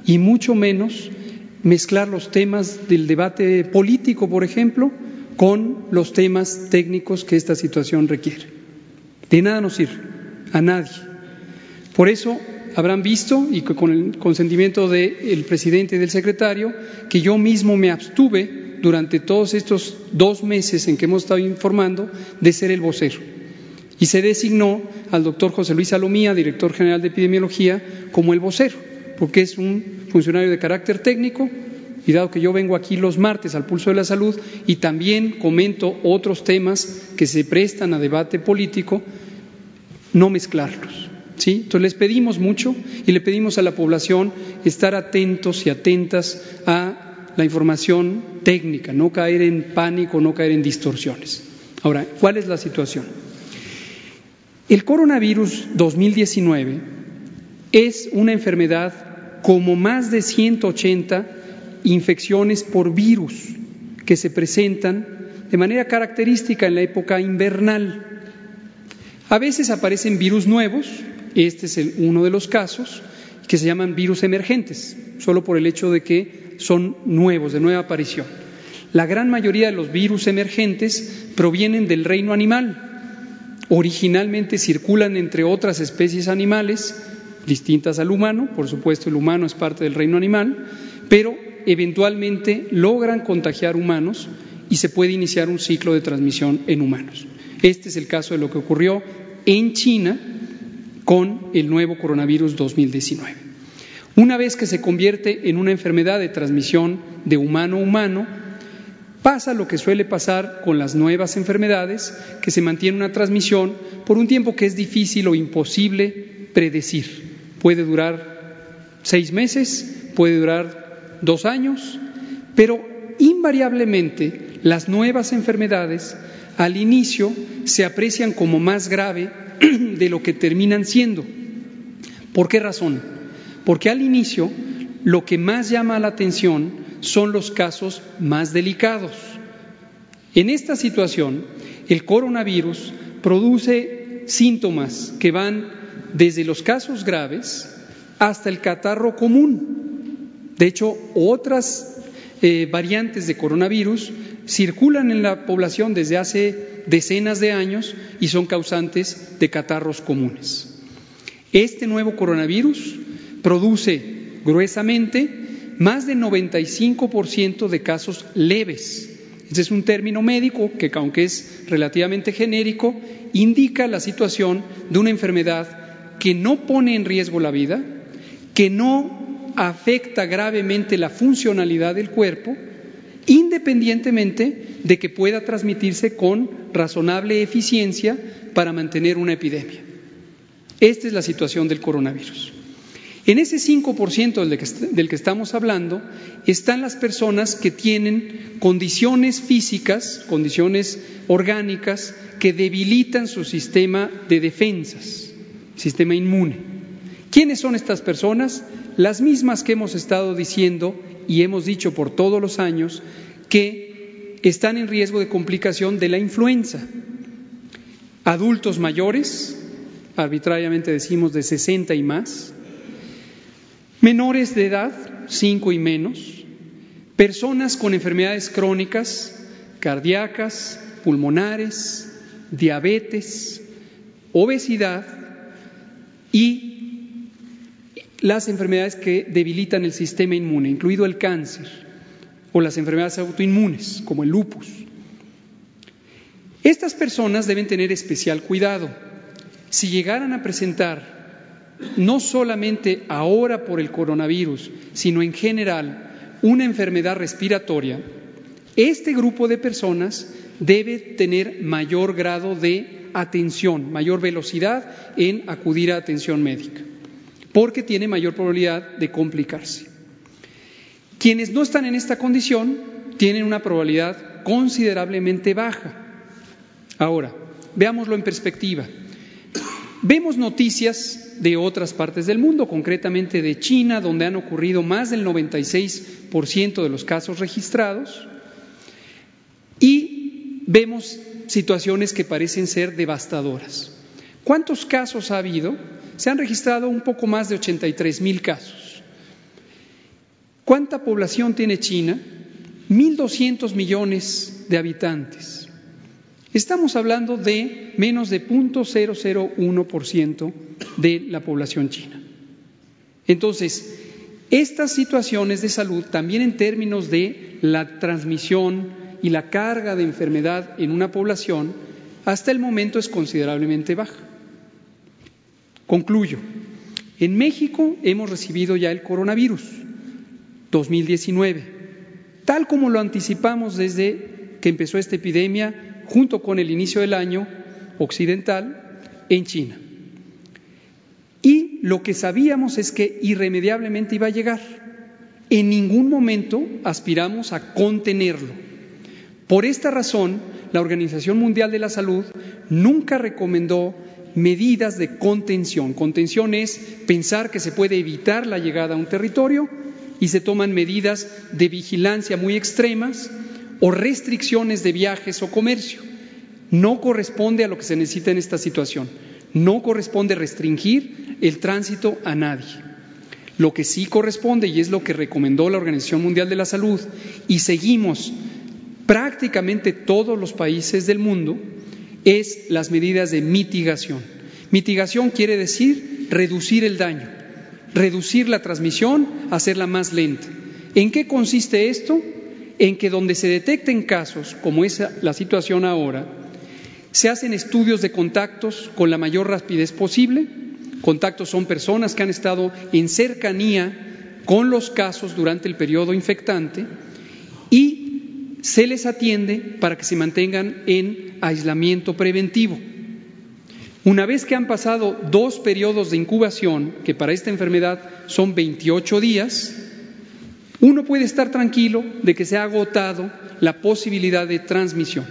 y mucho menos mezclar los temas del debate político, por ejemplo, con los temas técnicos que esta situación requiere. De nada nos sirve, a nadie. Por eso habrán visto, y con el consentimiento del presidente y del secretario, que yo mismo me abstuve durante todos estos dos meses en que hemos estado informando de ser el vocero. Y se designó al doctor José Luis Salomía, director general de epidemiología, como el vocero, porque es un funcionario de carácter técnico y dado que yo vengo aquí los martes al pulso de la salud y también comento otros temas que se prestan a debate político, no mezclarlos. ¿sí? Entonces les pedimos mucho y le pedimos a la población estar atentos y atentas a la información técnica, no caer en pánico, no caer en distorsiones. Ahora, ¿cuál es la situación? El coronavirus 2019 es una enfermedad como más de 180 infecciones por virus que se presentan de manera característica en la época invernal. A veces aparecen virus nuevos, este es uno de los casos, que se llaman virus emergentes, solo por el hecho de que son nuevos, de nueva aparición. La gran mayoría de los virus emergentes provienen del reino animal. Originalmente circulan entre otras especies animales distintas al humano, por supuesto el humano es parte del reino animal, pero eventualmente logran contagiar humanos y se puede iniciar un ciclo de transmisión en humanos. Este es el caso de lo que ocurrió en China con el nuevo coronavirus 2019. Una vez que se convierte en una enfermedad de transmisión de humano a humano, pasa lo que suele pasar con las nuevas enfermedades, que se mantiene una transmisión por un tiempo que es difícil o imposible predecir. Puede durar seis meses, puede durar dos años, pero invariablemente las nuevas enfermedades al inicio se aprecian como más grave de lo que terminan siendo. ¿Por qué razón? Porque al inicio lo que más llama la atención son los casos más delicados. En esta situación, el coronavirus produce síntomas que van desde los casos graves hasta el catarro común. De hecho, otras eh, variantes de coronavirus circulan en la población desde hace decenas de años y son causantes de catarros comunes. Este nuevo coronavirus produce gruesamente más del 95% de casos leves. Ese es un término médico que, aunque es relativamente genérico, indica la situación de una enfermedad que no pone en riesgo la vida, que no afecta gravemente la funcionalidad del cuerpo, independientemente de que pueda transmitirse con razonable eficiencia para mantener una epidemia. Esta es la situación del coronavirus. En ese 5% del que, del que estamos hablando están las personas que tienen condiciones físicas, condiciones orgánicas, que debilitan su sistema de defensas, sistema inmune. ¿Quiénes son estas personas? Las mismas que hemos estado diciendo y hemos dicho por todos los años que están en riesgo de complicación de la influenza. Adultos mayores, arbitrariamente decimos de 60 y más, menores de edad, 5 y menos, personas con enfermedades crónicas, cardíacas, pulmonares, diabetes, obesidad y las enfermedades que debilitan el sistema inmune, incluido el cáncer o las enfermedades autoinmunes, como el lupus. Estas personas deben tener especial cuidado. Si llegaran a presentar, no solamente ahora por el coronavirus, sino en general, una enfermedad respiratoria, este grupo de personas debe tener mayor grado de atención, mayor velocidad en acudir a atención médica, porque tiene mayor probabilidad de complicarse. Quienes no están en esta condición tienen una probabilidad considerablemente baja. Ahora, veámoslo en perspectiva. Vemos noticias de otras partes del mundo, concretamente de China, donde han ocurrido más del 96% de los casos registrados, y vemos situaciones que parecen ser devastadoras. ¿Cuántos casos ha habido? Se han registrado un poco más de 83 mil casos. ¿Cuánta población tiene China? 1.200 millones de habitantes. Estamos hablando de menos de 0.001% de la población china. Entonces, estas situaciones de salud, también en términos de la transmisión y la carga de enfermedad en una población, hasta el momento es considerablemente baja. Concluyo. En México hemos recibido ya el coronavirus 2019, tal como lo anticipamos desde que empezó esta epidemia junto con el inicio del año occidental en China. Y lo que sabíamos es que irremediablemente iba a llegar. En ningún momento aspiramos a contenerlo. Por esta razón, la Organización Mundial de la Salud nunca recomendó medidas de contención. Contención es pensar que se puede evitar la llegada a un territorio y se toman medidas de vigilancia muy extremas o restricciones de viajes o comercio. No corresponde a lo que se necesita en esta situación. No corresponde restringir el tránsito a nadie. Lo que sí corresponde, y es lo que recomendó la Organización Mundial de la Salud, y seguimos prácticamente todos los países del mundo, es las medidas de mitigación. Mitigación quiere decir reducir el daño, reducir la transmisión, hacerla más lenta. ¿En qué consiste esto? En que donde se detecten casos, como es la situación ahora, se hacen estudios de contactos con la mayor rapidez posible. Contactos son personas que han estado en cercanía con los casos durante el periodo infectante y se les atiende para que se mantengan en aislamiento preventivo. Una vez que han pasado dos periodos de incubación, que para esta enfermedad son 28 días, uno puede estar tranquilo de que se ha agotado la posibilidad de transmisión.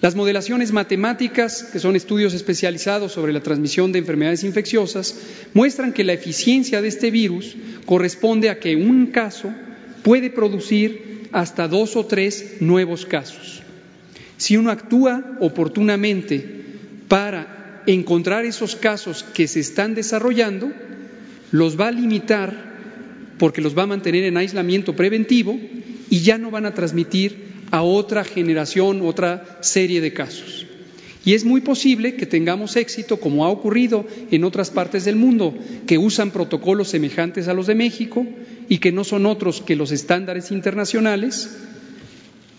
Las modelaciones matemáticas, que son estudios especializados sobre la transmisión de enfermedades infecciosas, muestran que la eficiencia de este virus corresponde a que un caso puede producir hasta dos o tres nuevos casos. Si uno actúa oportunamente para encontrar esos casos que se están desarrollando, los va a limitar porque los va a mantener en aislamiento preventivo y ya no van a transmitir a otra generación, otra serie de casos. Y es muy posible que tengamos éxito, como ha ocurrido en otras partes del mundo, que usan protocolos semejantes a los de México y que no son otros que los estándares internacionales,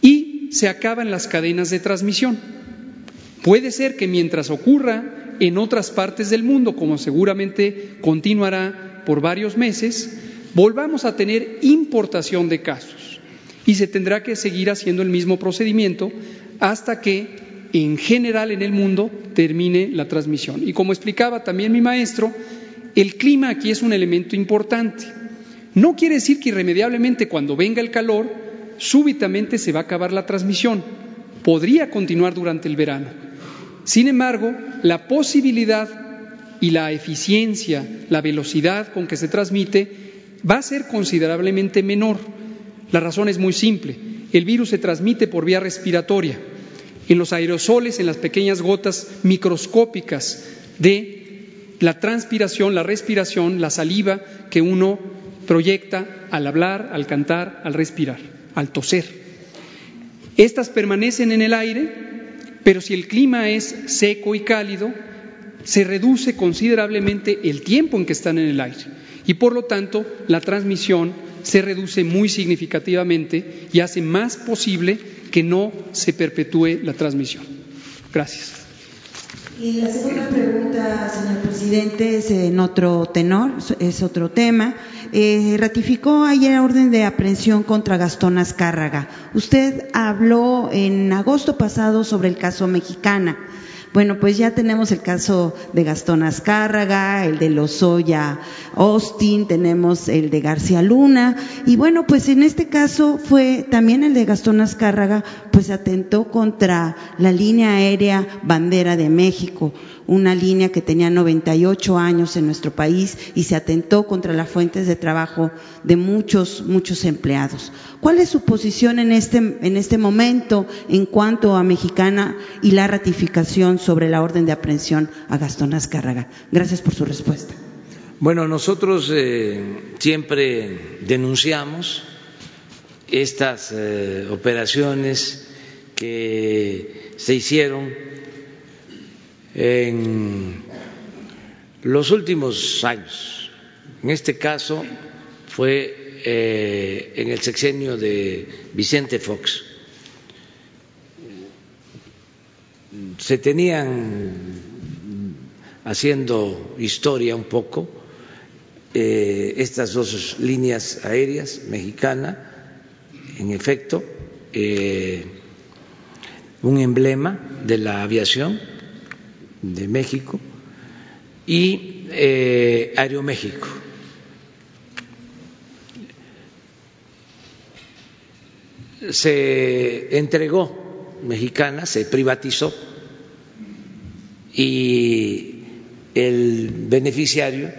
y se acaban las cadenas de transmisión. Puede ser que mientras ocurra en otras partes del mundo, como seguramente continuará por varios meses, volvamos a tener importación de casos y se tendrá que seguir haciendo el mismo procedimiento hasta que en general en el mundo termine la transmisión. Y como explicaba también mi maestro, el clima aquí es un elemento importante. No quiere decir que irremediablemente cuando venga el calor, súbitamente se va a acabar la transmisión. Podría continuar durante el verano sin embargo, la posibilidad y la eficiencia, la velocidad con que se transmite va a ser considerablemente menor. La razón es muy simple. El virus se transmite por vía respiratoria, en los aerosoles, en las pequeñas gotas microscópicas de la transpiración, la respiración, la saliva que uno proyecta al hablar, al cantar, al respirar, al toser. Estas permanecen en el aire pero si el clima es seco y cálido, se reduce considerablemente el tiempo en que están en el aire y por lo tanto la transmisión se reduce muy significativamente y hace más posible que no se perpetúe la transmisión. Gracias. Y la segunda pregunta, señor presidente, es en otro tenor, es otro tema. Eh, ratificó ayer orden de aprehensión contra Gastón Azcárraga. Usted habló en agosto pasado sobre el caso mexicana. Bueno, pues ya tenemos el caso de Gastón Azcárraga, el de Lozoya Austin, tenemos el de García Luna, y bueno, pues en este caso fue también el de Gastón Azcárraga, pues atentó contra la línea aérea Bandera de México una línea que tenía 98 años en nuestro país y se atentó contra las fuentes de trabajo de muchos, muchos empleados. ¿Cuál es su posición en este, en este momento en cuanto a Mexicana y la ratificación sobre la orden de aprehensión a Gastón Azcárraga? Gracias por su respuesta. Bueno, nosotros eh, siempre denunciamos estas eh, operaciones que se hicieron en los últimos años. En este caso fue eh, en el sexenio de Vicente Fox. Se tenían haciendo historia un poco eh, estas dos líneas aéreas mexicana, en efecto, eh, un emblema de la aviación de México y eh, Aeroméxico. Se entregó mexicana, se privatizó y el beneficiario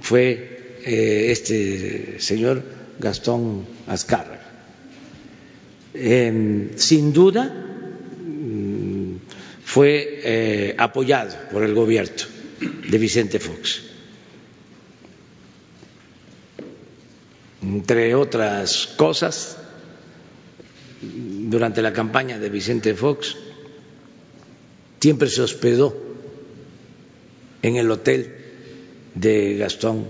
fue eh, este señor Gastón Azcárraga. sin duda, fue eh, apoyado por el gobierno de Vicente Fox. Entre otras cosas, durante la campaña de Vicente Fox, siempre se hospedó en el hotel de Gastón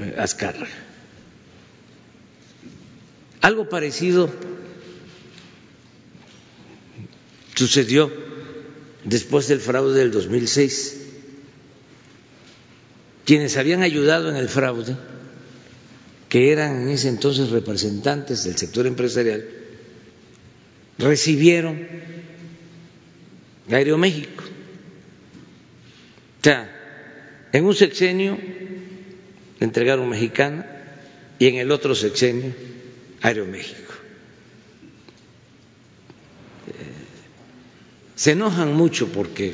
eh, Azcárraga. Algo parecido sucedió después del fraude del 2006. Quienes habían ayudado en el fraude, que eran en ese entonces representantes del sector empresarial, recibieron Aeroméxico. O sea, en un sexenio entregaron Mexicana y en el otro sexenio Aeroméxico. Se enojan mucho porque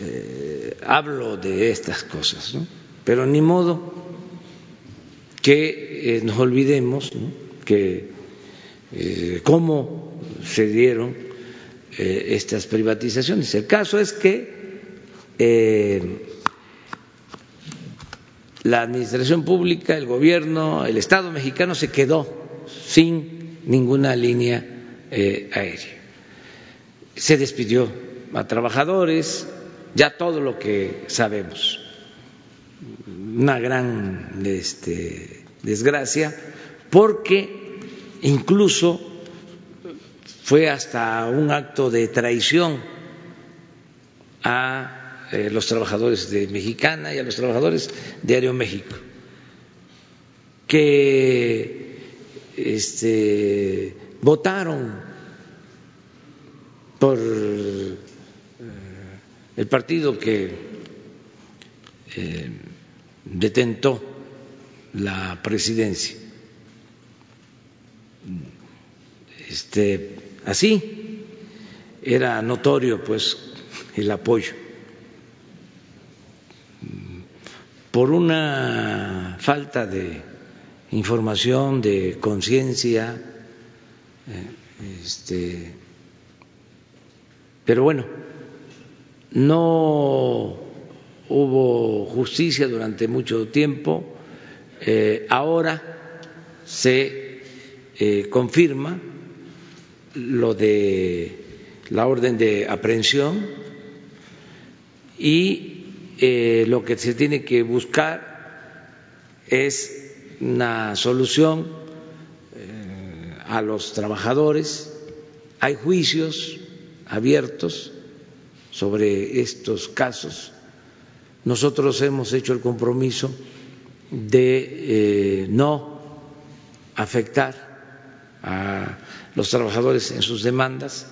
eh, hablo de estas cosas, ¿no? pero ni modo que eh, nos olvidemos que eh, cómo se dieron estas privatizaciones. El caso es que la administración pública, el gobierno, el Estado mexicano se quedó sin ninguna línea aérea se despidió a trabajadores, ya todo lo que sabemos. Una gran este, desgracia, porque incluso fue hasta un acto de traición a eh, los trabajadores de Mexicana y a los trabajadores de Aeroméxico, que este, votaron por eh, el partido que eh, detentó la presidencia. Este, así era notorio pues el apoyo por una falta de información, de conciencia, eh, este, pero bueno, no hubo justicia durante mucho tiempo, eh, ahora se eh, confirma lo de la orden de aprehensión y eh, lo que se tiene que buscar es una solución a los trabajadores. Hay juicios abiertos sobre estos casos. Nosotros hemos hecho el compromiso de eh, no afectar a los trabajadores en sus demandas,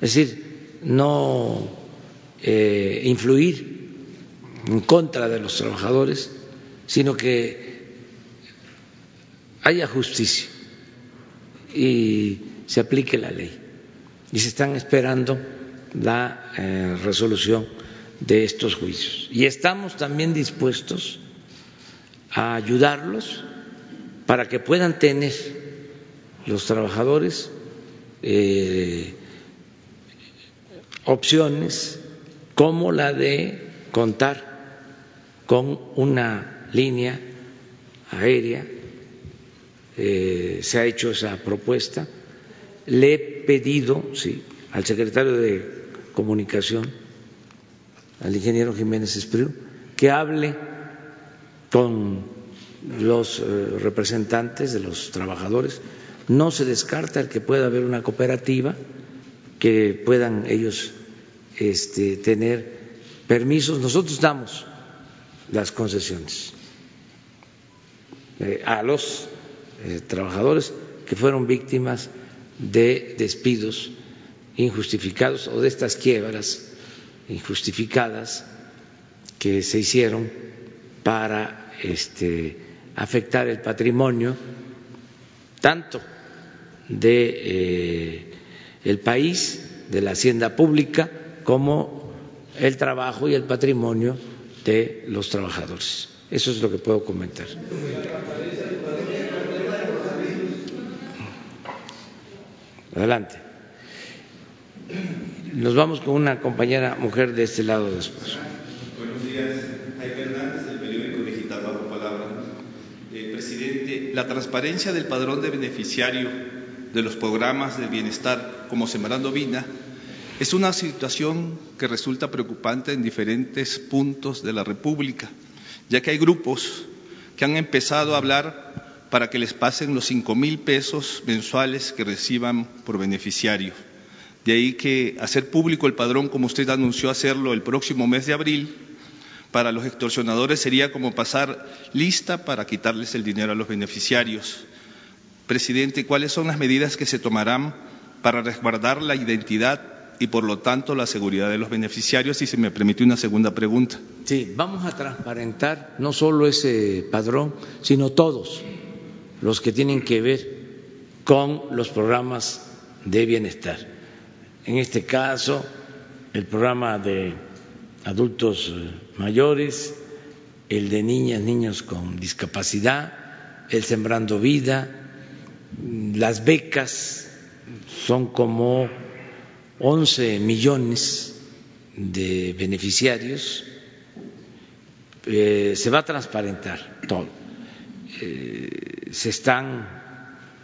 es decir, no eh, influir en contra de los trabajadores, sino que haya justicia y se aplique la ley y se están esperando la eh, resolución de estos juicios. Y estamos también dispuestos a ayudarlos para que puedan tener los trabajadores eh, opciones como la de contar con una línea aérea. Eh, se ha hecho esa propuesta le pedido sí, al secretario de Comunicación, al ingeniero Jiménez Espriu, que hable con los eh, representantes de los trabajadores. No se descarta el que pueda haber una cooperativa, que puedan ellos este, tener permisos. Nosotros damos las concesiones eh, a los eh, trabajadores que fueron víctimas de despidos injustificados o de estas quiebras injustificadas que se hicieron para este, afectar el patrimonio tanto de eh, el país, de la hacienda pública, como el trabajo y el patrimonio de los trabajadores. Eso es lo que puedo comentar. Adelante. Nos vamos con una compañera mujer de este lado después. Buenos días. Jaime Hernández, del periódico digital Bajo Palabra. Eh, presidente, la transparencia del padrón de beneficiario de los programas de bienestar como Sembrando Vida es una situación que resulta preocupante en diferentes puntos de la República ya que hay grupos que han empezado a hablar para que les pasen los cinco mil pesos mensuales que reciban por beneficiario. De ahí que hacer público el padrón, como usted anunció hacerlo el próximo mes de abril, para los extorsionadores sería como pasar lista para quitarles el dinero a los beneficiarios. Presidente, ¿cuáles son las medidas que se tomarán para resguardar la identidad y, por lo tanto, la seguridad de los beneficiarios? Y se me permite una segunda pregunta. Sí, vamos a transparentar no solo ese padrón, sino todos los que tienen que ver con los programas de bienestar. En este caso, el programa de adultos eh, mayores, el de niñas, niños con discapacidad, el Sembrando Vida, las becas son como 11 millones de beneficiarios, eh, se va a transparentar todo. Eh, se están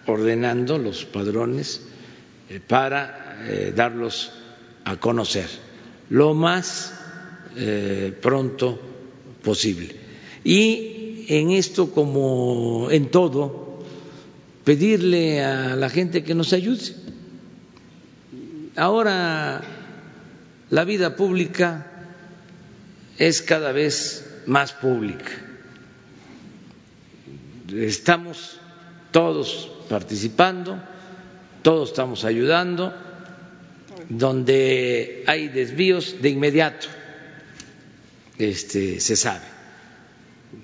ordenando los padrones para darlos a conocer lo más eh, pronto posible. Y en esto, como en todo, pedirle a la gente que nos ayude. Ahora la vida pública es cada vez más pública. Estamos todos participando, todos estamos ayudando, donde hay desvíos de inmediato este, se sabe,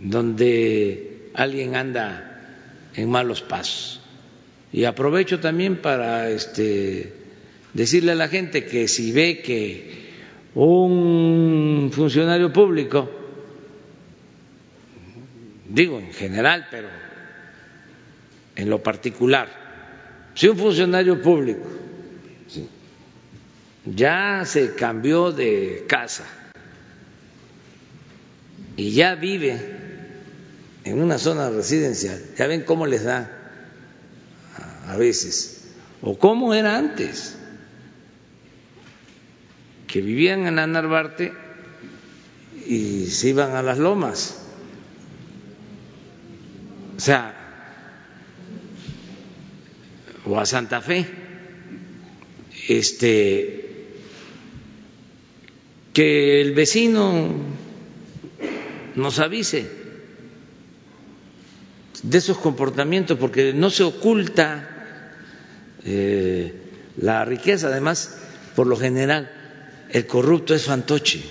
donde alguien anda en malos pasos. Y aprovecho también para este, decirle a la gente que si ve que un funcionario público, digo en general, pero en lo particular, si un funcionario público ya se cambió de casa, y ya vive en una zona residencial, ya ven cómo les da a veces, o cómo era antes, que vivían en Anarbarte y se iban a las lomas. O sea, o a Santa Fe, este, que el vecino nos avise de esos comportamientos, porque no se oculta eh, la riqueza. Además, por lo general, el corrupto es fantoche,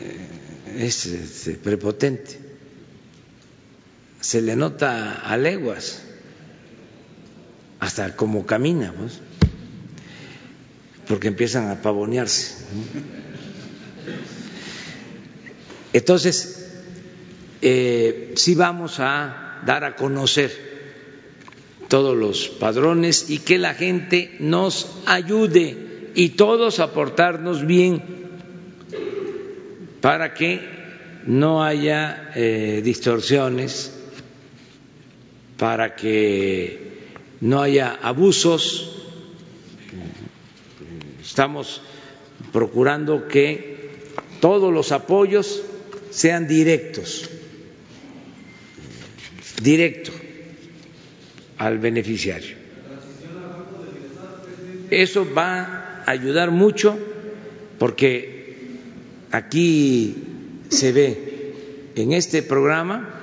eh, es, este, prepotente, se le nota a leguas, hasta como camina, pues, porque empiezan a pavonearse. Entonces, eh, sí vamos a dar a conocer todos los padrones y que la gente nos ayude y todos aportarnos bien para que no haya eh, distorsiones, para que no haya abusos. Estamos procurando que todos los apoyos sean directos, directo al beneficiario. Eso va a ayudar mucho porque aquí se ve en este programa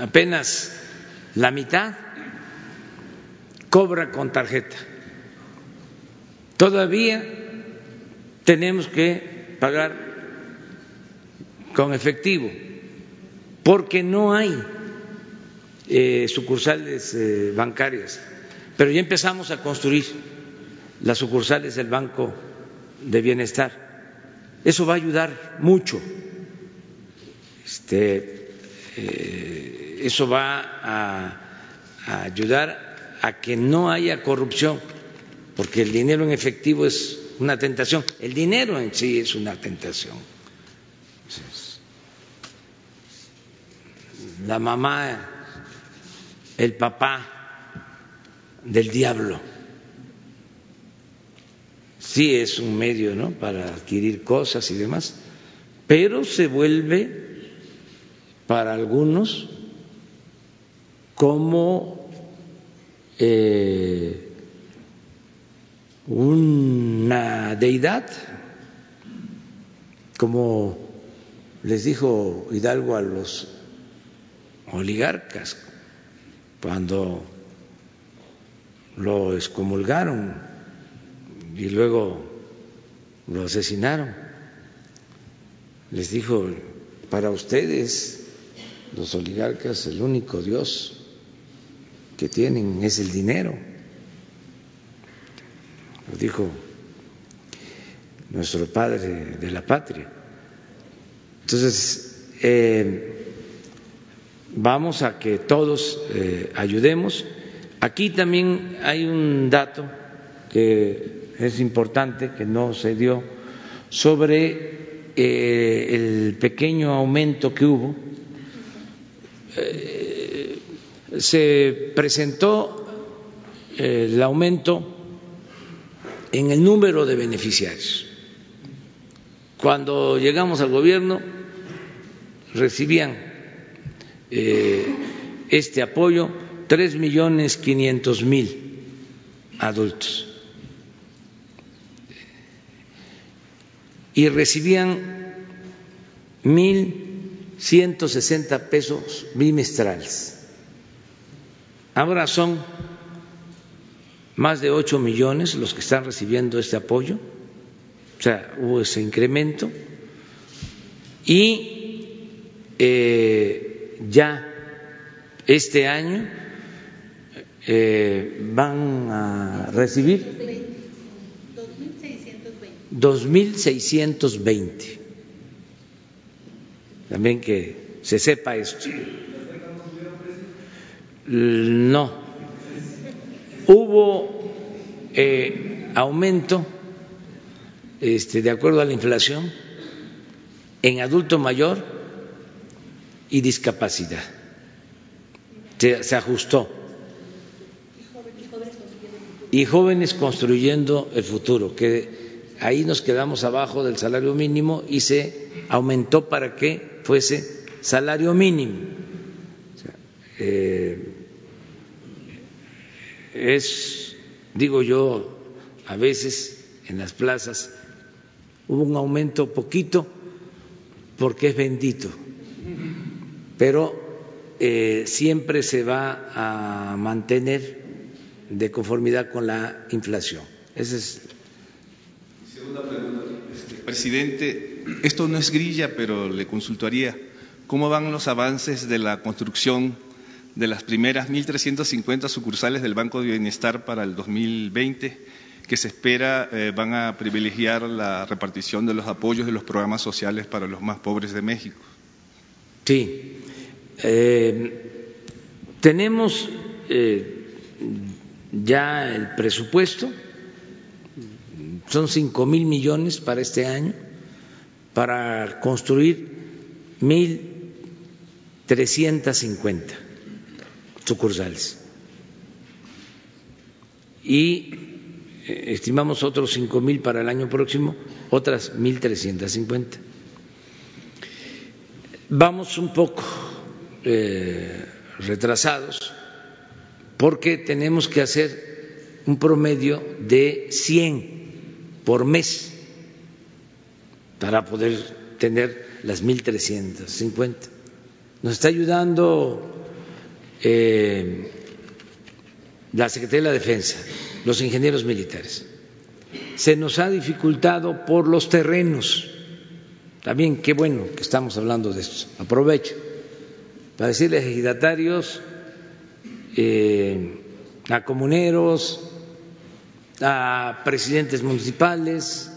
apenas la mitad cobra con tarjeta. Todavía tenemos que pagar con efectivo, porque no hay eh, sucursales eh, bancarias, pero ya empezamos a construir las sucursales del Banco de Bienestar. Eso va a ayudar mucho. Este, eh, eso va a, ayudar a que no haya corrupción, porque el dinero en efectivo es una tentación. El dinero en sí es una tentación la mamá, el papá del diablo. sí es un medio ¿no? para adquirir cosas y demás, pero se vuelve para algunos como eh, una deidad, como les dijo Hidalgo a los oligarcas cuando lo excomulgaron y luego lo asesinaron. Les dijo, para ustedes, los oligarcas, el único Dios que tienen es el dinero. Lo dijo nuestro padre de la patria. Entonces, eh, vamos a que todos eh, ayudemos. Aquí también hay un dato que es importante, que no se dio, sobre eh, el pequeño aumento que hubo. Se presentó el aumento en el número de beneficiarios. Cuando llegamos al gobierno, recibían eh, este apoyo tres millones quinientos mil adultos y recibían mil ciento sesenta pesos bimestrales. Ahora son más de ocho millones los que están recibiendo este apoyo, o sea, hubo ese incremento y eh, ya este año eh, van a recibir 2.620. También que se sepa esto. No. Hubo eh, aumento, este, de acuerdo a la inflación, en adulto mayor y discapacidad. Se, ajustó. Y jóvenes construyendo el futuro, que ahí nos quedamos abajo del salario mínimo y se aumentó para que fuese salario mínimo. Eh, es, digo yo, a veces en las plazas hubo un aumento poquito porque es bendito pero eh, siempre se va a mantener de conformidad con la inflación. Esa es. Segunda pregunta, este, presidente. Esto no es grilla, pero le consultaría cómo van los avances de la construcción de las primeras 1.350 sucursales del Banco de Bienestar para el 2020, que se espera eh, van a privilegiar la repartición de los apoyos de los programas sociales para los más pobres de México. Sí, eh, tenemos eh, ya el presupuesto, son cinco mil millones para este año, para construir mil trescientas cincuenta sucursales. Y eh, estimamos otros cinco mil para el año próximo, otras mil trescientas cincuenta. Vamos un poco eh, retrasados porque tenemos que hacer un promedio de 100 por mes para poder tener las 1.350. Nos está ayudando eh, la Secretaría de la Defensa, los ingenieros militares. Se nos ha dificultado por los terrenos. También qué bueno que estamos hablando de esto. Aprovecho para decirles ejidatarios, eh, a comuneros, a presidentes municipales,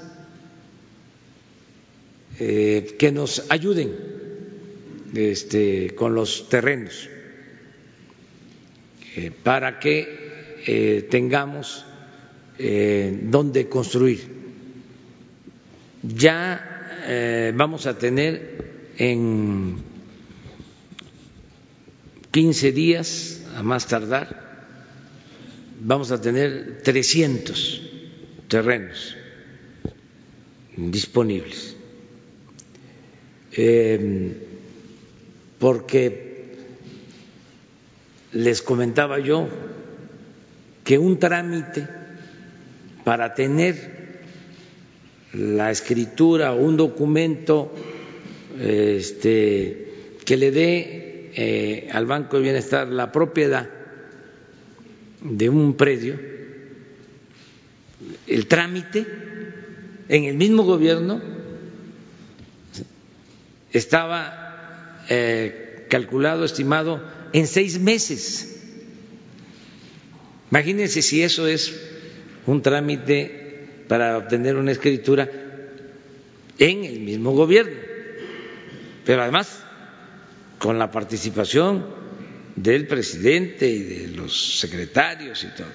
eh, que nos ayuden este, con los terrenos eh, para que tengamos donde construir. Ya vamos a tener en 15 días, a más tardar, vamos a tener 300 terrenos disponibles. Eh, porque les comentaba yo que un trámite para tener la escritura o un documento este, que le dé eh, al Banco de Bienestar la propiedad de un predio, el trámite en el mismo gobierno estaba eh, calculado, estimado, en seis meses. Imagínense si eso es un trámite para obtener una escritura en el mismo gobierno, pero además con la participación del presidente y de los secretarios y todo,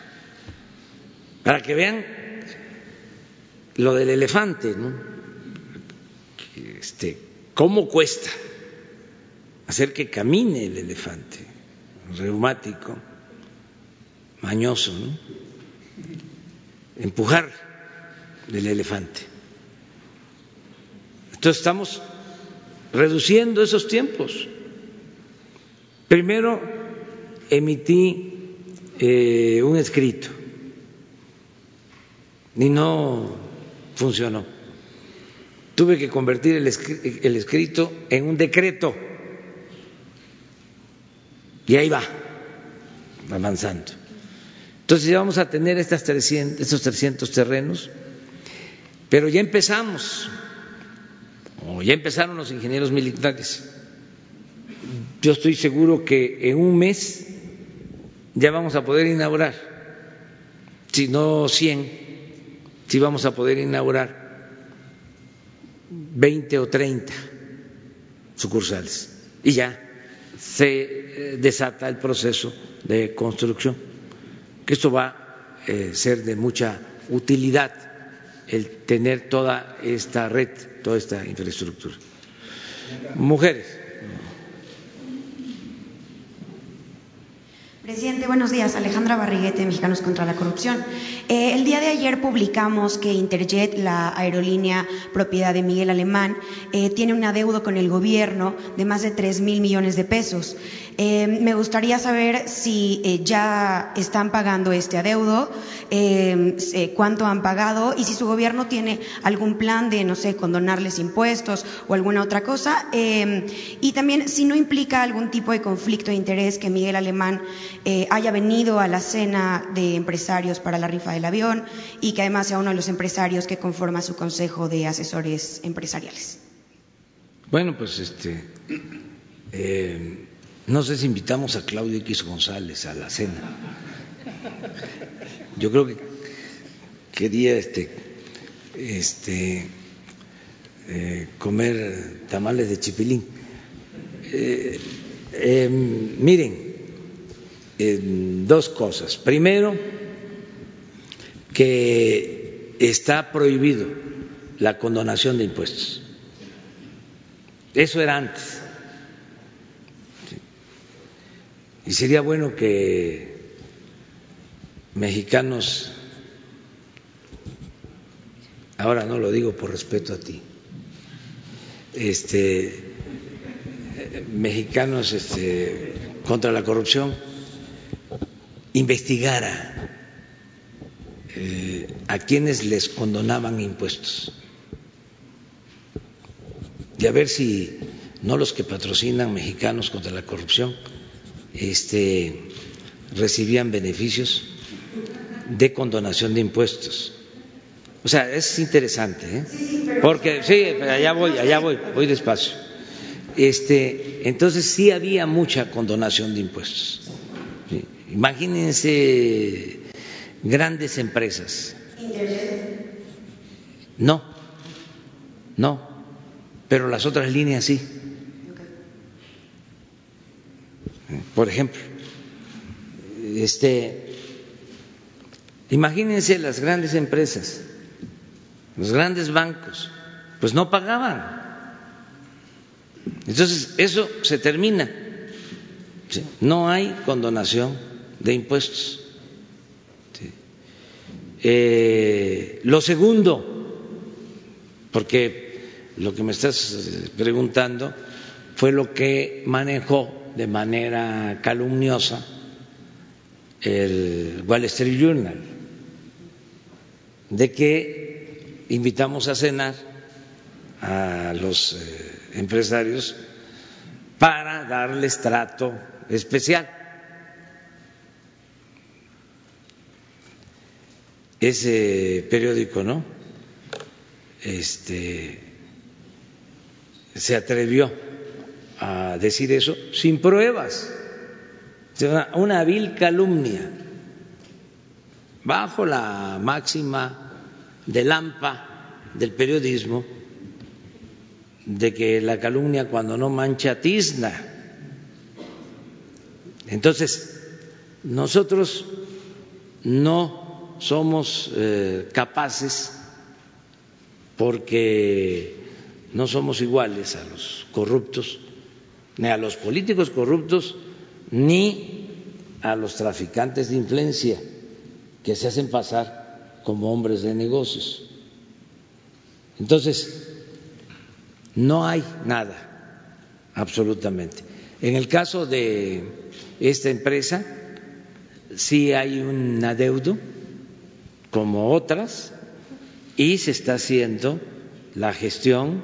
para que vean lo del elefante, ¿no? Este, ¿Cómo cuesta hacer que camine el elefante reumático, mañoso, ¿no? empujar el elefante? Entonces estamos reduciendo esos tiempos. Primero emití eh, un escrito y no funcionó. Tuve que convertir el, escrito en un decreto y ahí va, avanzando. Entonces ya vamos a tener estas 300, estos 300 terrenos, pero ya empezamos, o ya empezaron los ingenieros militares. Yo estoy seguro que en un mes ya vamos a poder inaugurar, si no 100, si vamos a poder inaugurar 20 o 30 sucursales y ya se desata el proceso de construcción, que esto va a eh, ser de mucha utilidad el tener toda esta red, toda esta infraestructura. Mujeres. Presidente, buenos días. Alejandra Barriguete, Mexicanos contra la Corrupción. Eh, el día de ayer publicamos que Interjet, la aerolínea propiedad de Miguel Alemán, eh, tiene un adeudo con el gobierno de más de tres mil millones de pesos. Eh, me gustaría saber si ya están pagando este adeudo, cuánto han pagado y si su gobierno tiene algún plan de, no sé, condonarles impuestos o alguna otra cosa. y también si no implica algún tipo de conflicto de interés que Miguel Alemán eh, haya venido a la cena de empresarios para la rifa del avión y que además sea uno de los empresarios que conforma su consejo de asesores empresariales. Bueno, pues este, eh, no sé si invitamos a Claudio X González a la cena. Yo creo que quería este, este, eh, comer tamales de chipilín. miren, dos cosas. Primero, que está prohibido la condonación de impuestos. Eso era antes. Y sería bueno que mexicanos, ahora no lo digo por respeto a ti, este, mexicanos este, contra la corrupción, investigara eh, a quienes les condonaban impuestos. Y a ver si no los que patrocinan mexicanos contra la corrupción este, recibían beneficios de condonación de impuestos. O sea, es interesante, ¿eh? porque sí, allá voy, allá voy, voy despacio. Este, entonces sí había mucha condonación de impuestos. Imagínense grandes empresas. No, no, pero las otras líneas sí. Por ejemplo, este, imagínense las grandes empresas, los grandes bancos, pues no pagaban. Entonces, eso se termina. No hay condonación de impuestos. Eh, lo segundo, porque lo que me estás eh, preguntando fue lo que manejó de manera calumniosa el Wall Street Journal, de que invitamos a cenar a los eh, empresarios para darles trato especial. Ese periódico, ¿no? Este se atrevió a decir eso sin pruebas, una vil calumnia, bajo la máxima del AMPA del periodismo, de que la calumnia cuando no mancha tizna. Entonces, nosotros no somos eh, capaces, porque no somos iguales a los corruptos, ni a los políticos corruptos, ni a los traficantes de influencia que se hacen pasar como hombres de negocios. Entonces, no hay nada, absolutamente. En el caso de esta empresa, sí hay un adeudo, como otras, y se está haciendo la gestión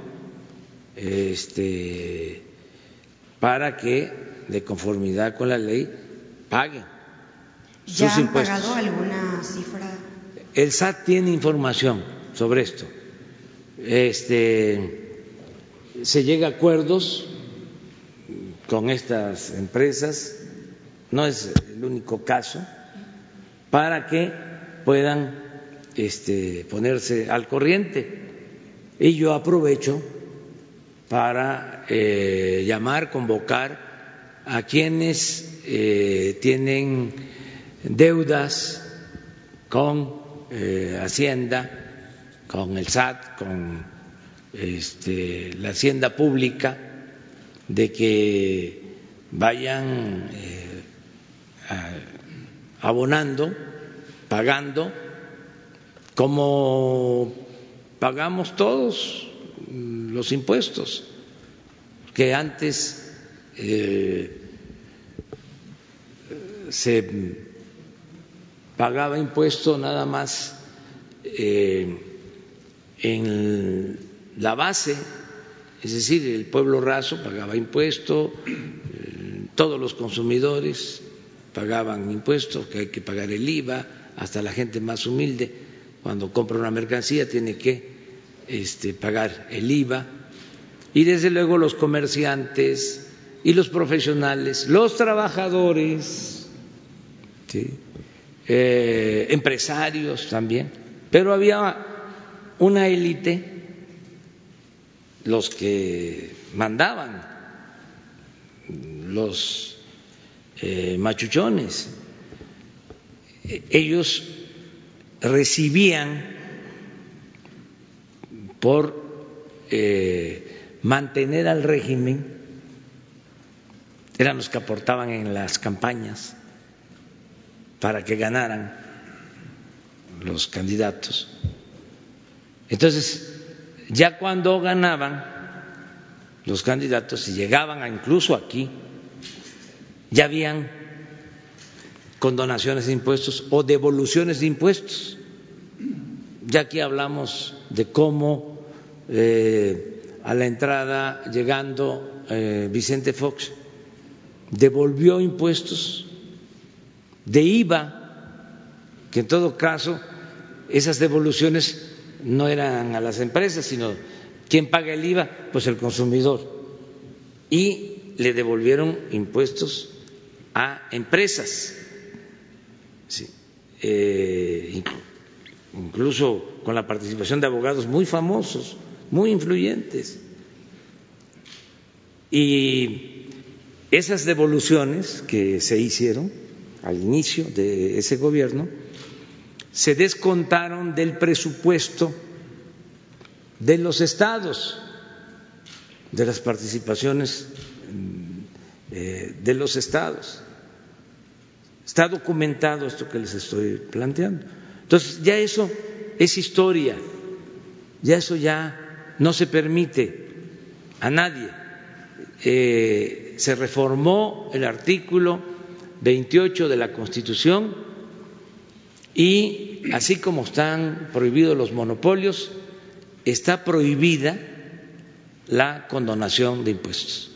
este, para que, de conformidad con la ley, paguen ¿Ya sus han impuestos. pagado alguna cifra? El SAT tiene información sobre esto. Este, se llega a acuerdos con estas empresas, no es el único caso, para que puedan este, ponerse al corriente. Y yo aprovecho para eh, llamar, convocar a quienes eh, tienen deudas con eh, Hacienda, con el SAT, con este, la Hacienda Pública, de que vayan abonando, pagando, como pagamos todos los impuestos, que antes eh, se pagaba impuesto nada más eh, en la base, es decir, el pueblo raso pagaba impuesto, eh, todos los consumidores pagaban impuestos, que hay que pagar el IVA, hasta la gente más humilde, cuando compra una mercancía tiene que este, pagar el IVA, y desde luego los comerciantes y los profesionales, los trabajadores, eh, empresarios también, pero había una élite, los que mandaban, los eh, machuchones, eh, ellos recibían por eh, mantener al régimen, eran los que aportaban en las campañas para que ganaran los candidatos. Entonces, ya cuando ganaban los candidatos y llegaban incluso aquí, ya habían condonaciones de impuestos o devoluciones de impuestos. Ya aquí hablamos de cómo eh, a la entrada, llegando eh, Vicente Fox, devolvió impuestos de IVA, que en todo caso esas devoluciones no eran a las empresas, sino ¿quién paga el IVA? Pues el consumidor. Y le devolvieron impuestos a empresas, sí. Eh, incluso con la participación de abogados muy famosos, muy influyentes. Y esas devoluciones que se hicieron al inicio de ese gobierno se descontaron del presupuesto de los estados, de las participaciones eh, de los estados. Está documentado esto que les estoy planteando. Entonces, ya eso es historia, ya eso ya no se permite a nadie. Eh, se reformó el artículo 28 de la Constitución y así como están prohibidos los monopolios, está prohibida la condonación de impuestos.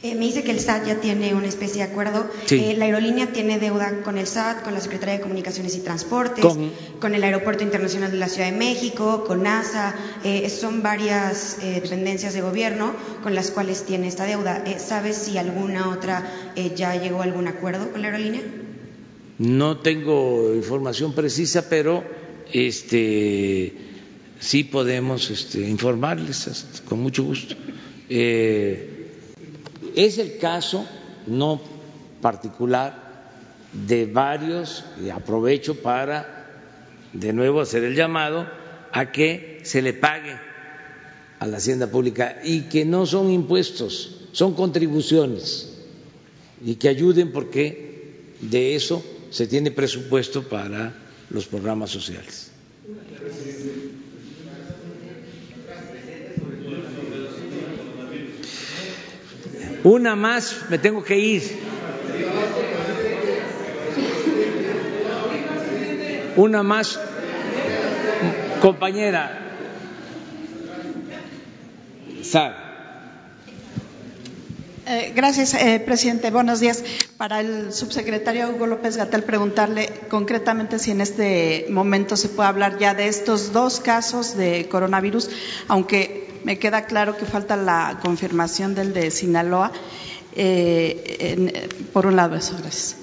Eh, me dice que el SAT ya tiene una especie de acuerdo. Eh, la aerolínea tiene deuda con el SAT, con la Secretaría de Comunicaciones y Transportes, con, el Aeropuerto Internacional de la Ciudad de México, con NASA. Eh, son varias dependencias de gobierno con las cuales tiene esta deuda. ¿Sabes si alguna otra ya llegó a algún acuerdo con la aerolínea? No tengo información precisa, pero este sí podemos este, informarles con mucho gusto. Es el caso no particular de varios, y aprovecho para de nuevo hacer el llamado a que se le pague a la hacienda pública y que no son impuestos, son contribuciones y que ayuden porque de eso se tiene presupuesto para los programas sociales. Una más, me tengo que ir. Una más, compañera. Eh, gracias, eh, presidente. Buenos días. Para el subsecretario Hugo López Gatel, preguntarle concretamente si en este momento se puede hablar ya de estos dos casos de coronavirus, aunque me queda claro que falta la confirmación del de Sinaloa. Eh, por un lado, eso, gracias.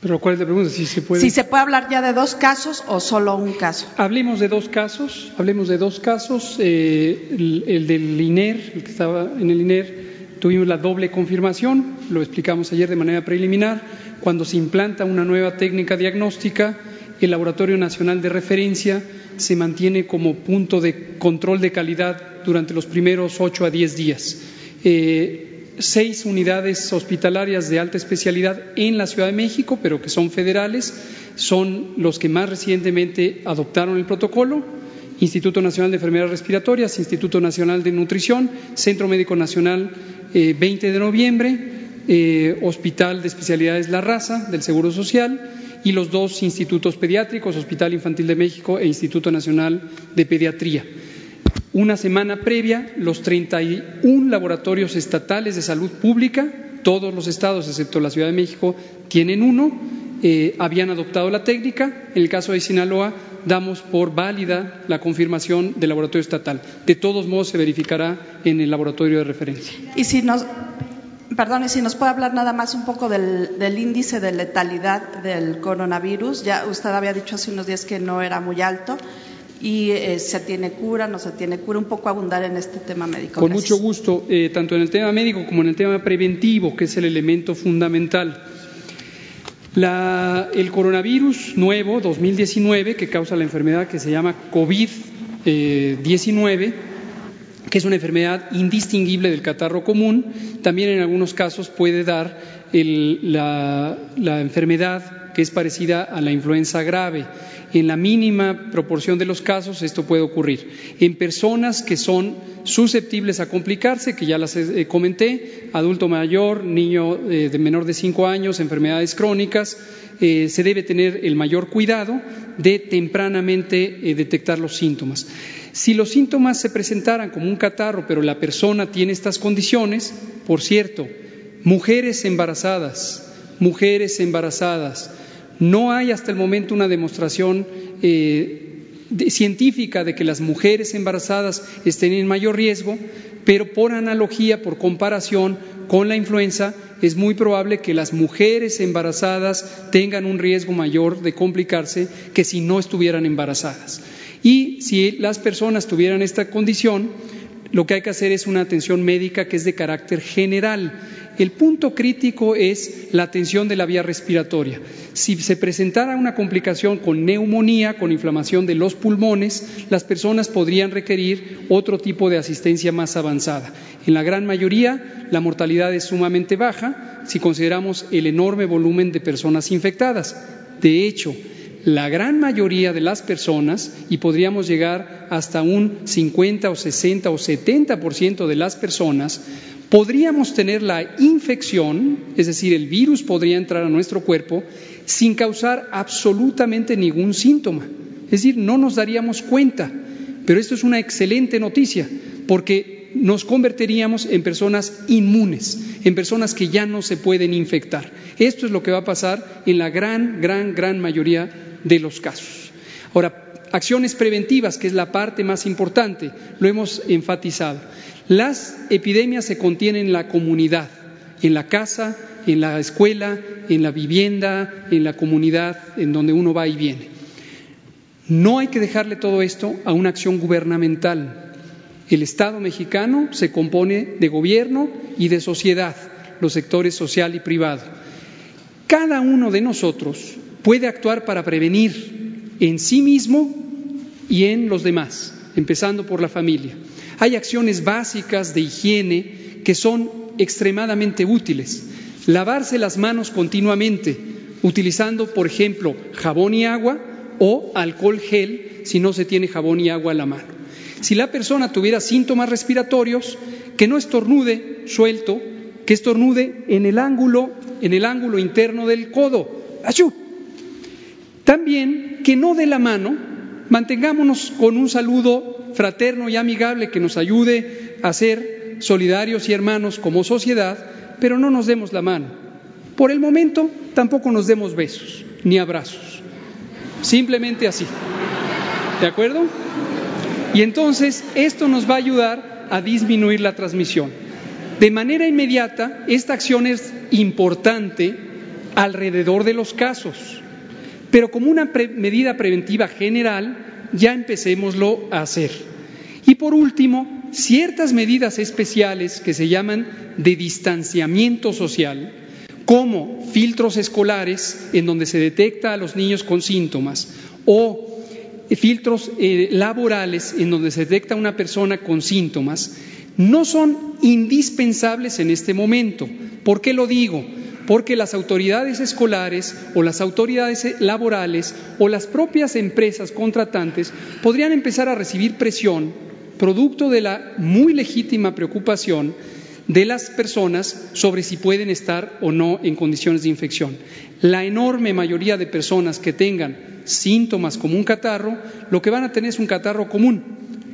Pero ¿cuál es la pregunta? Si se puede. Si se puede hablar ya de dos casos o solo un caso. Hablemos de dos casos. Hablemos de dos casos. Eh, el, del INER, el que estaba en el INER, tuvimos la doble confirmación. Lo explicamos ayer de manera preliminar. Cuando se implanta una nueva técnica diagnóstica, el Laboratorio Nacional de Referencia se mantiene como punto de control de calidad durante los primeros ocho a diez días. Eh, seis unidades hospitalarias de alta especialidad en la Ciudad de México, pero que son federales, son los que más recientemente adoptaron el protocolo. Instituto Nacional de Enfermedades Respiratorias, Instituto Nacional de Nutrición, Centro Médico Nacional, 20 eh, de noviembre, eh, Hospital de Especialidades La Raza del Seguro Social y los dos institutos pediátricos, Hospital Infantil de México e Instituto Nacional de Pediatría. Una semana previa, los 31 laboratorios estatales de salud pública, todos los estados excepto la Ciudad de México tienen uno, eh, habían adoptado la técnica. En el caso de Sinaloa, damos por válida la confirmación del laboratorio estatal. De todos modos, se verificará en el laboratorio de referencia. Y si nos Perdón, si nos puede hablar nada más un poco del, índice de letalidad del coronavirus. Ya usted había dicho hace unos días que no era muy alto y eh, se tiene cura, no se tiene cura, un poco abundar en este tema médico. Con mucho gusto, eh, tanto en el tema médico como en el tema preventivo, que es el elemento fundamental. el coronavirus nuevo 2019, que causa la enfermedad que se llama COVID-19, que es una enfermedad indistinguible del catarro común, también en algunos casos puede dar la, enfermedad que es parecida a la influenza grave. En la mínima proporción de los casos esto puede ocurrir. En personas que son susceptibles a complicarse, que ya las eh, comenté, adulto mayor, niño eh, de menor de cinco años, enfermedades crónicas, eh, se debe tener el mayor cuidado de tempranamente detectar los síntomas. Si los síntomas se presentaran como un catarro, pero la persona tiene estas condiciones, por cierto, mujeres embarazadas, mujeres embarazadas, no hay hasta el momento una demostración eh, científica de que las mujeres embarazadas estén en mayor riesgo, pero por analogía, por comparación con la influenza, es muy probable que las mujeres embarazadas tengan un riesgo mayor de complicarse que si no estuvieran embarazadas. Y si las personas tuvieran esta condición, lo que hay que hacer es una atención médica que es de carácter general. El punto crítico es la atención de la vía respiratoria. Si se presentara una complicación con neumonía, con inflamación de los pulmones, las personas podrían requerir otro tipo de asistencia más avanzada. En la gran mayoría, la mortalidad es sumamente baja si consideramos el enorme volumen de personas infectadas. De hecho, la gran mayoría de las personas, y podríamos llegar hasta un 50 o 60 o 70% de las personas, podríamos tener la infección, es decir, el virus podría entrar a nuestro cuerpo sin causar absolutamente ningún síntoma. Es decir, no nos daríamos cuenta. Pero esto es una excelente noticia, porque nos convertiríamos en personas inmunes, en personas que ya no se pueden infectar. Esto es lo que va a pasar en la gran, gran, gran mayoría de los casos. Ahora, acciones preventivas, que es la parte más importante, lo hemos enfatizado. Las epidemias se contienen en la comunidad, en la casa, en la escuela, en la vivienda, en la comunidad en donde uno va y viene. No hay que dejarle todo esto a una acción gubernamental. El Estado mexicano se compone de gobierno y de sociedad, los sectores social y privado. Cada uno de nosotros puede actuar para prevenir en sí mismo y en los demás, empezando por la familia. Hay acciones básicas de higiene que son extremadamente útiles. Lavarse las manos continuamente, utilizando, por ejemplo, jabón y agua o alcohol gel si no se tiene jabón y agua a la mano. Si la persona tuviera síntomas respiratorios, que no estornude suelto, que estornude en el ángulo, en el ángulo interno del codo. También que no de la mano, mantengámonos con un saludo fraterno y amigable que nos ayude a ser solidarios y hermanos como sociedad, pero no nos demos la mano. Por el momento tampoco nos demos besos ni abrazos. Simplemente así. ¿De acuerdo? Y entonces esto nos va a ayudar a disminuir la transmisión. De manera inmediata, esta acción es importante alrededor de los casos, pero como una medida preventiva general, ya empecémoslo a hacer. Y por último, ciertas medidas especiales que se llaman de distanciamiento social, como filtros escolares en donde se detecta a los niños con síntomas o filtros eh, laborales en donde se detecta a una persona con síntomas, no son indispensables en este momento. ¿Por qué lo digo? Porque las autoridades escolares o las autoridades laborales o las propias empresas contratantes podrían empezar a recibir presión producto de la muy legítima preocupación de las personas sobre si pueden estar o no en condiciones de infección. La enorme mayoría de personas que tengan síntomas como un catarro, lo que van a tener es un catarro común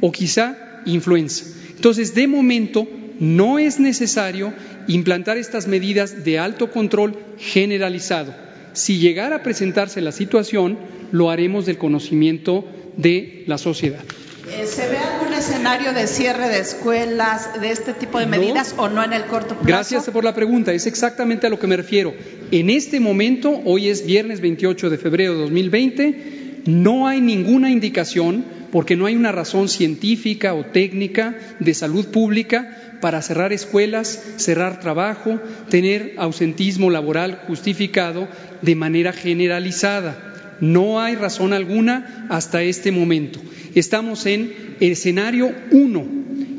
o quizá influenza. Entonces, de momento, no es necesario implantar estas medidas de alto control generalizado. Si llegara a presentarse la situación, lo haremos del conocimiento de la sociedad. Eh, ¿Se ve algún escenario de cierre de escuelas, de este tipo de medidas o no en el corto plazo? Gracias por la pregunta, es exactamente a lo que me refiero. En este momento, hoy es viernes 28 de febrero de 2020, no hay ninguna indicación, porque no hay una razón científica o técnica de salud pública para cerrar escuelas, cerrar trabajo, tener ausentismo laboral justificado de manera generalizada. No hay razón alguna hasta este momento. Estamos en escenario 1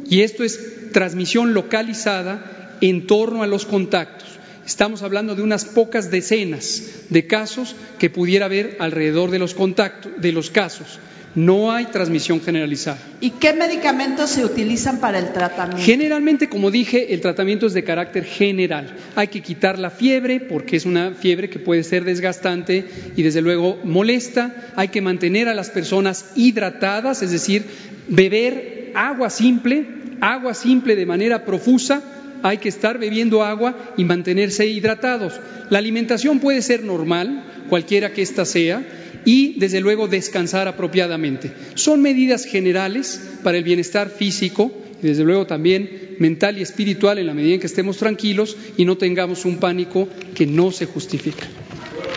y esto es transmisión localizada en torno a los contactos. Estamos hablando de unas pocas decenas de casos que pudiera haber alrededor de los contactos, de los casos. No hay transmisión generalizada. ¿Y qué medicamentos se utilizan para el tratamiento? Generalmente, como dije, el tratamiento es de carácter general. Hay que quitar la fiebre porque es una fiebre que puede ser desgastante y desde luego molesta. Hay que mantener a las personas hidratadas, es decir, beber agua simple, agua simple de manera profusa. Hay que estar bebiendo agua y mantenerse hidratados. La alimentación puede ser normal, cualquiera que ésta sea y, desde luego, descansar apropiadamente. Son medidas generales para el bienestar físico y, desde luego, también mental y espiritual en la medida en que estemos tranquilos y no tengamos un pánico que no se justifica.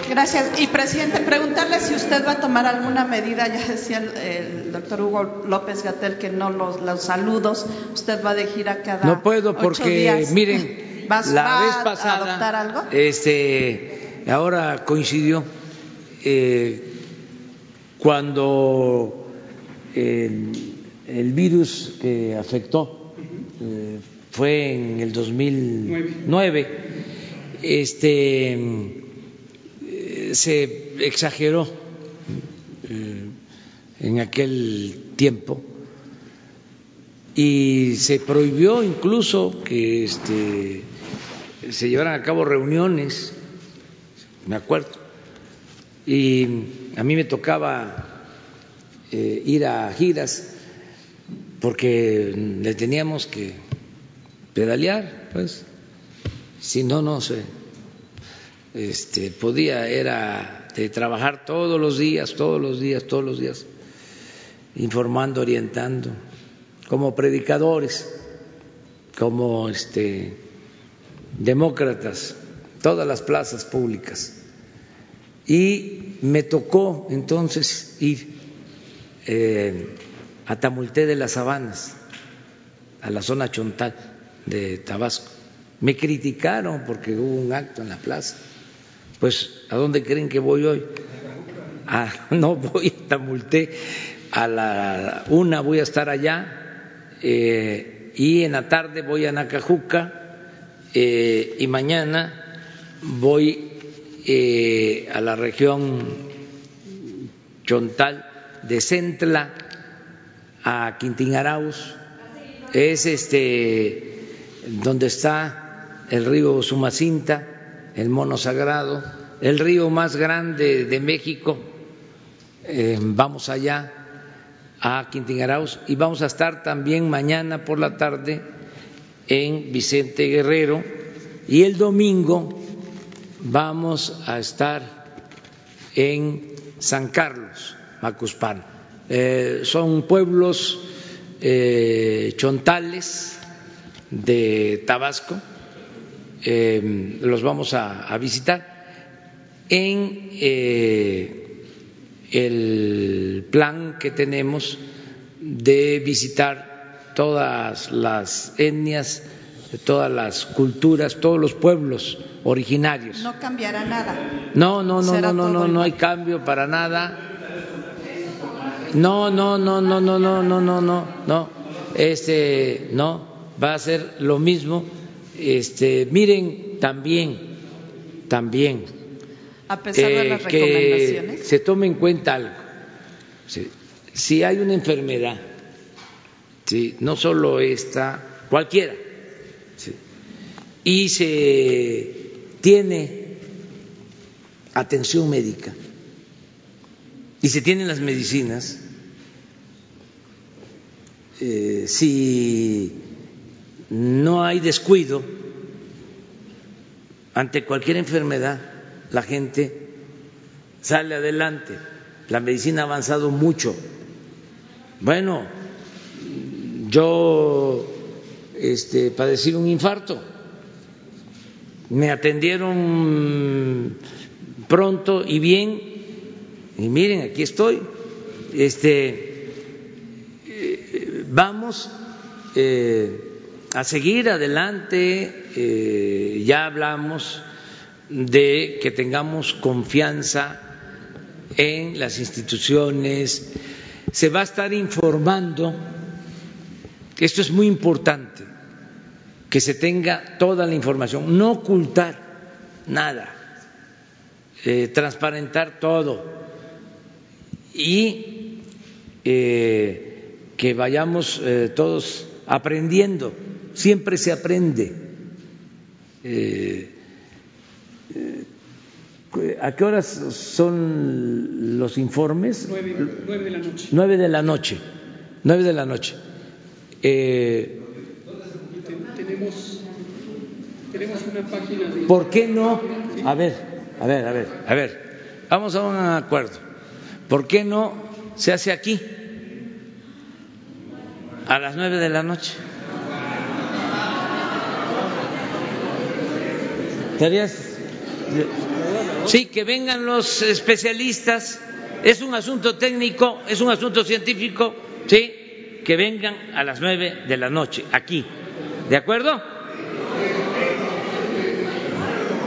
Gracias. Y, presidente, preguntarle si usted va a tomar alguna medida, ya decía el, doctor Hugo López Gatel que no los, saludos, usted va de gira cada No puedo porque, miren, la vez pasada, a adoptar algo? este, ahora coincidió eh, cuando el, virus que afectó eh, fue en el 2009, este, se exageró eh, en aquel tiempo. Y se prohibió incluso que este, se llevaran a cabo reuniones, me acuerdo, y a mí me tocaba eh, ir a giras porque le teníamos que pedalear, pues, si no, no se este, podía, era de trabajar todos los días, todos los días, todos los días, informando, orientando, como predicadores, como este, demócratas, todas las plazas públicas. Y me tocó entonces ir eh, a Tamulté de las Sabanas, a la zona chontal de Tabasco. Me criticaron porque hubo un acto en la plaza. Pues, ¿a dónde creen que voy hoy? Ah, no voy a Tamulté, a la una voy a estar allá eh, y en la tarde voy a Nacajuca eh, y mañana voy eh, a la región Chontal de Centla a Quintín-Arauz, es este donde está el río Sumacinta, el mono sagrado, el río más grande de México. Eh, vamos allá a Quintín-Arauz y vamos a estar también mañana por la tarde en Vicente Guerrero y el domingo vamos a estar en San Carlos Macuspán. Eh, son pueblos eh, chontales de Tabasco, eh, los vamos a, a visitar en el plan que tenemos de visitar todas las etnias, todas las culturas, todos los pueblos originarios. No cambiará nada. No, no, no, no, no, no, no hay cambio para nada no, no, no, no, no, no, no, no, no, no. Este, no, va a ser lo mismo. Este, miren también, también. A pesar de las eh, que recomendaciones. se tome en cuenta algo. Si, si hay una enfermedad, sí, no solo esta, cualquiera, y se tiene atención médica y se tienen las medicinas, eh, si no hay descuido ante cualquier enfermedad, la gente sale adelante. La medicina ha avanzado mucho. Bueno, yo este, un infarto, me atendieron pronto y bien y miren, aquí estoy. Este, eh, vamos eh, a seguir adelante. Eh, ya hablamos de que tengamos confianza en las instituciones. Se va a estar informando. Esto es muy importante, que se tenga toda la información, no ocultar nada, transparentar todo y eh, que vayamos eh, todos aprendiendo. Siempre se aprende. Eh, ¿A qué horas son los informes? Nueve, nueve de la noche. Nueve de la noche. Nueve de la noche. Tenemos, tenemos una página de... ¿Por qué no? A ver, a ver, a ver, a ver. Vamos a un acuerdo. ¿Por qué no se hace aquí? A las nueve de la noche. Sí, que vengan los especialistas. Es un asunto técnico, es un asunto científico, sí, que vengan a las nueve de la noche aquí. ¿De acuerdo?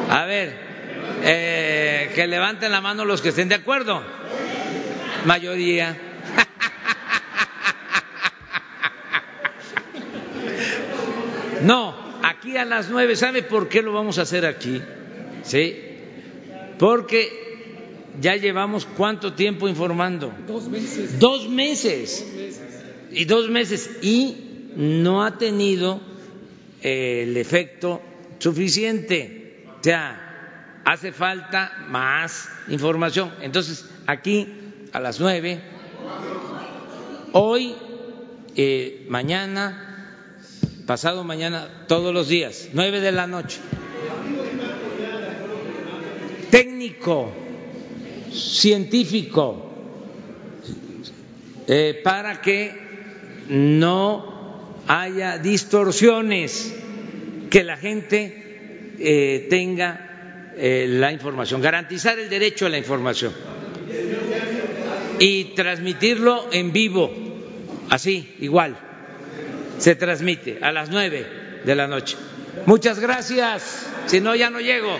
A ver, eh, que levanten la mano los que estén de acuerdo mayoría. No, aquí a las nueve, ¿sabe por qué lo vamos a hacer aquí? Sí, porque ya llevamos cuánto tiempo informando. Dos meses. Dos meses. Y dos meses. Y no ha tenido eh, el efecto suficiente. O sea, hace falta más información. Entonces, aquí a las nueve, hoy, eh, mañana, pasado mañana, todos los días, nueve de la noche. Técnico, científico, eh, para que no haya distorsiones, que la gente eh, tenga eh, la información, garantizar el derecho a la información y transmitirlo en vivo, así, igual, se transmite a las nueve de la noche. Muchas gracias, si no ya no llego.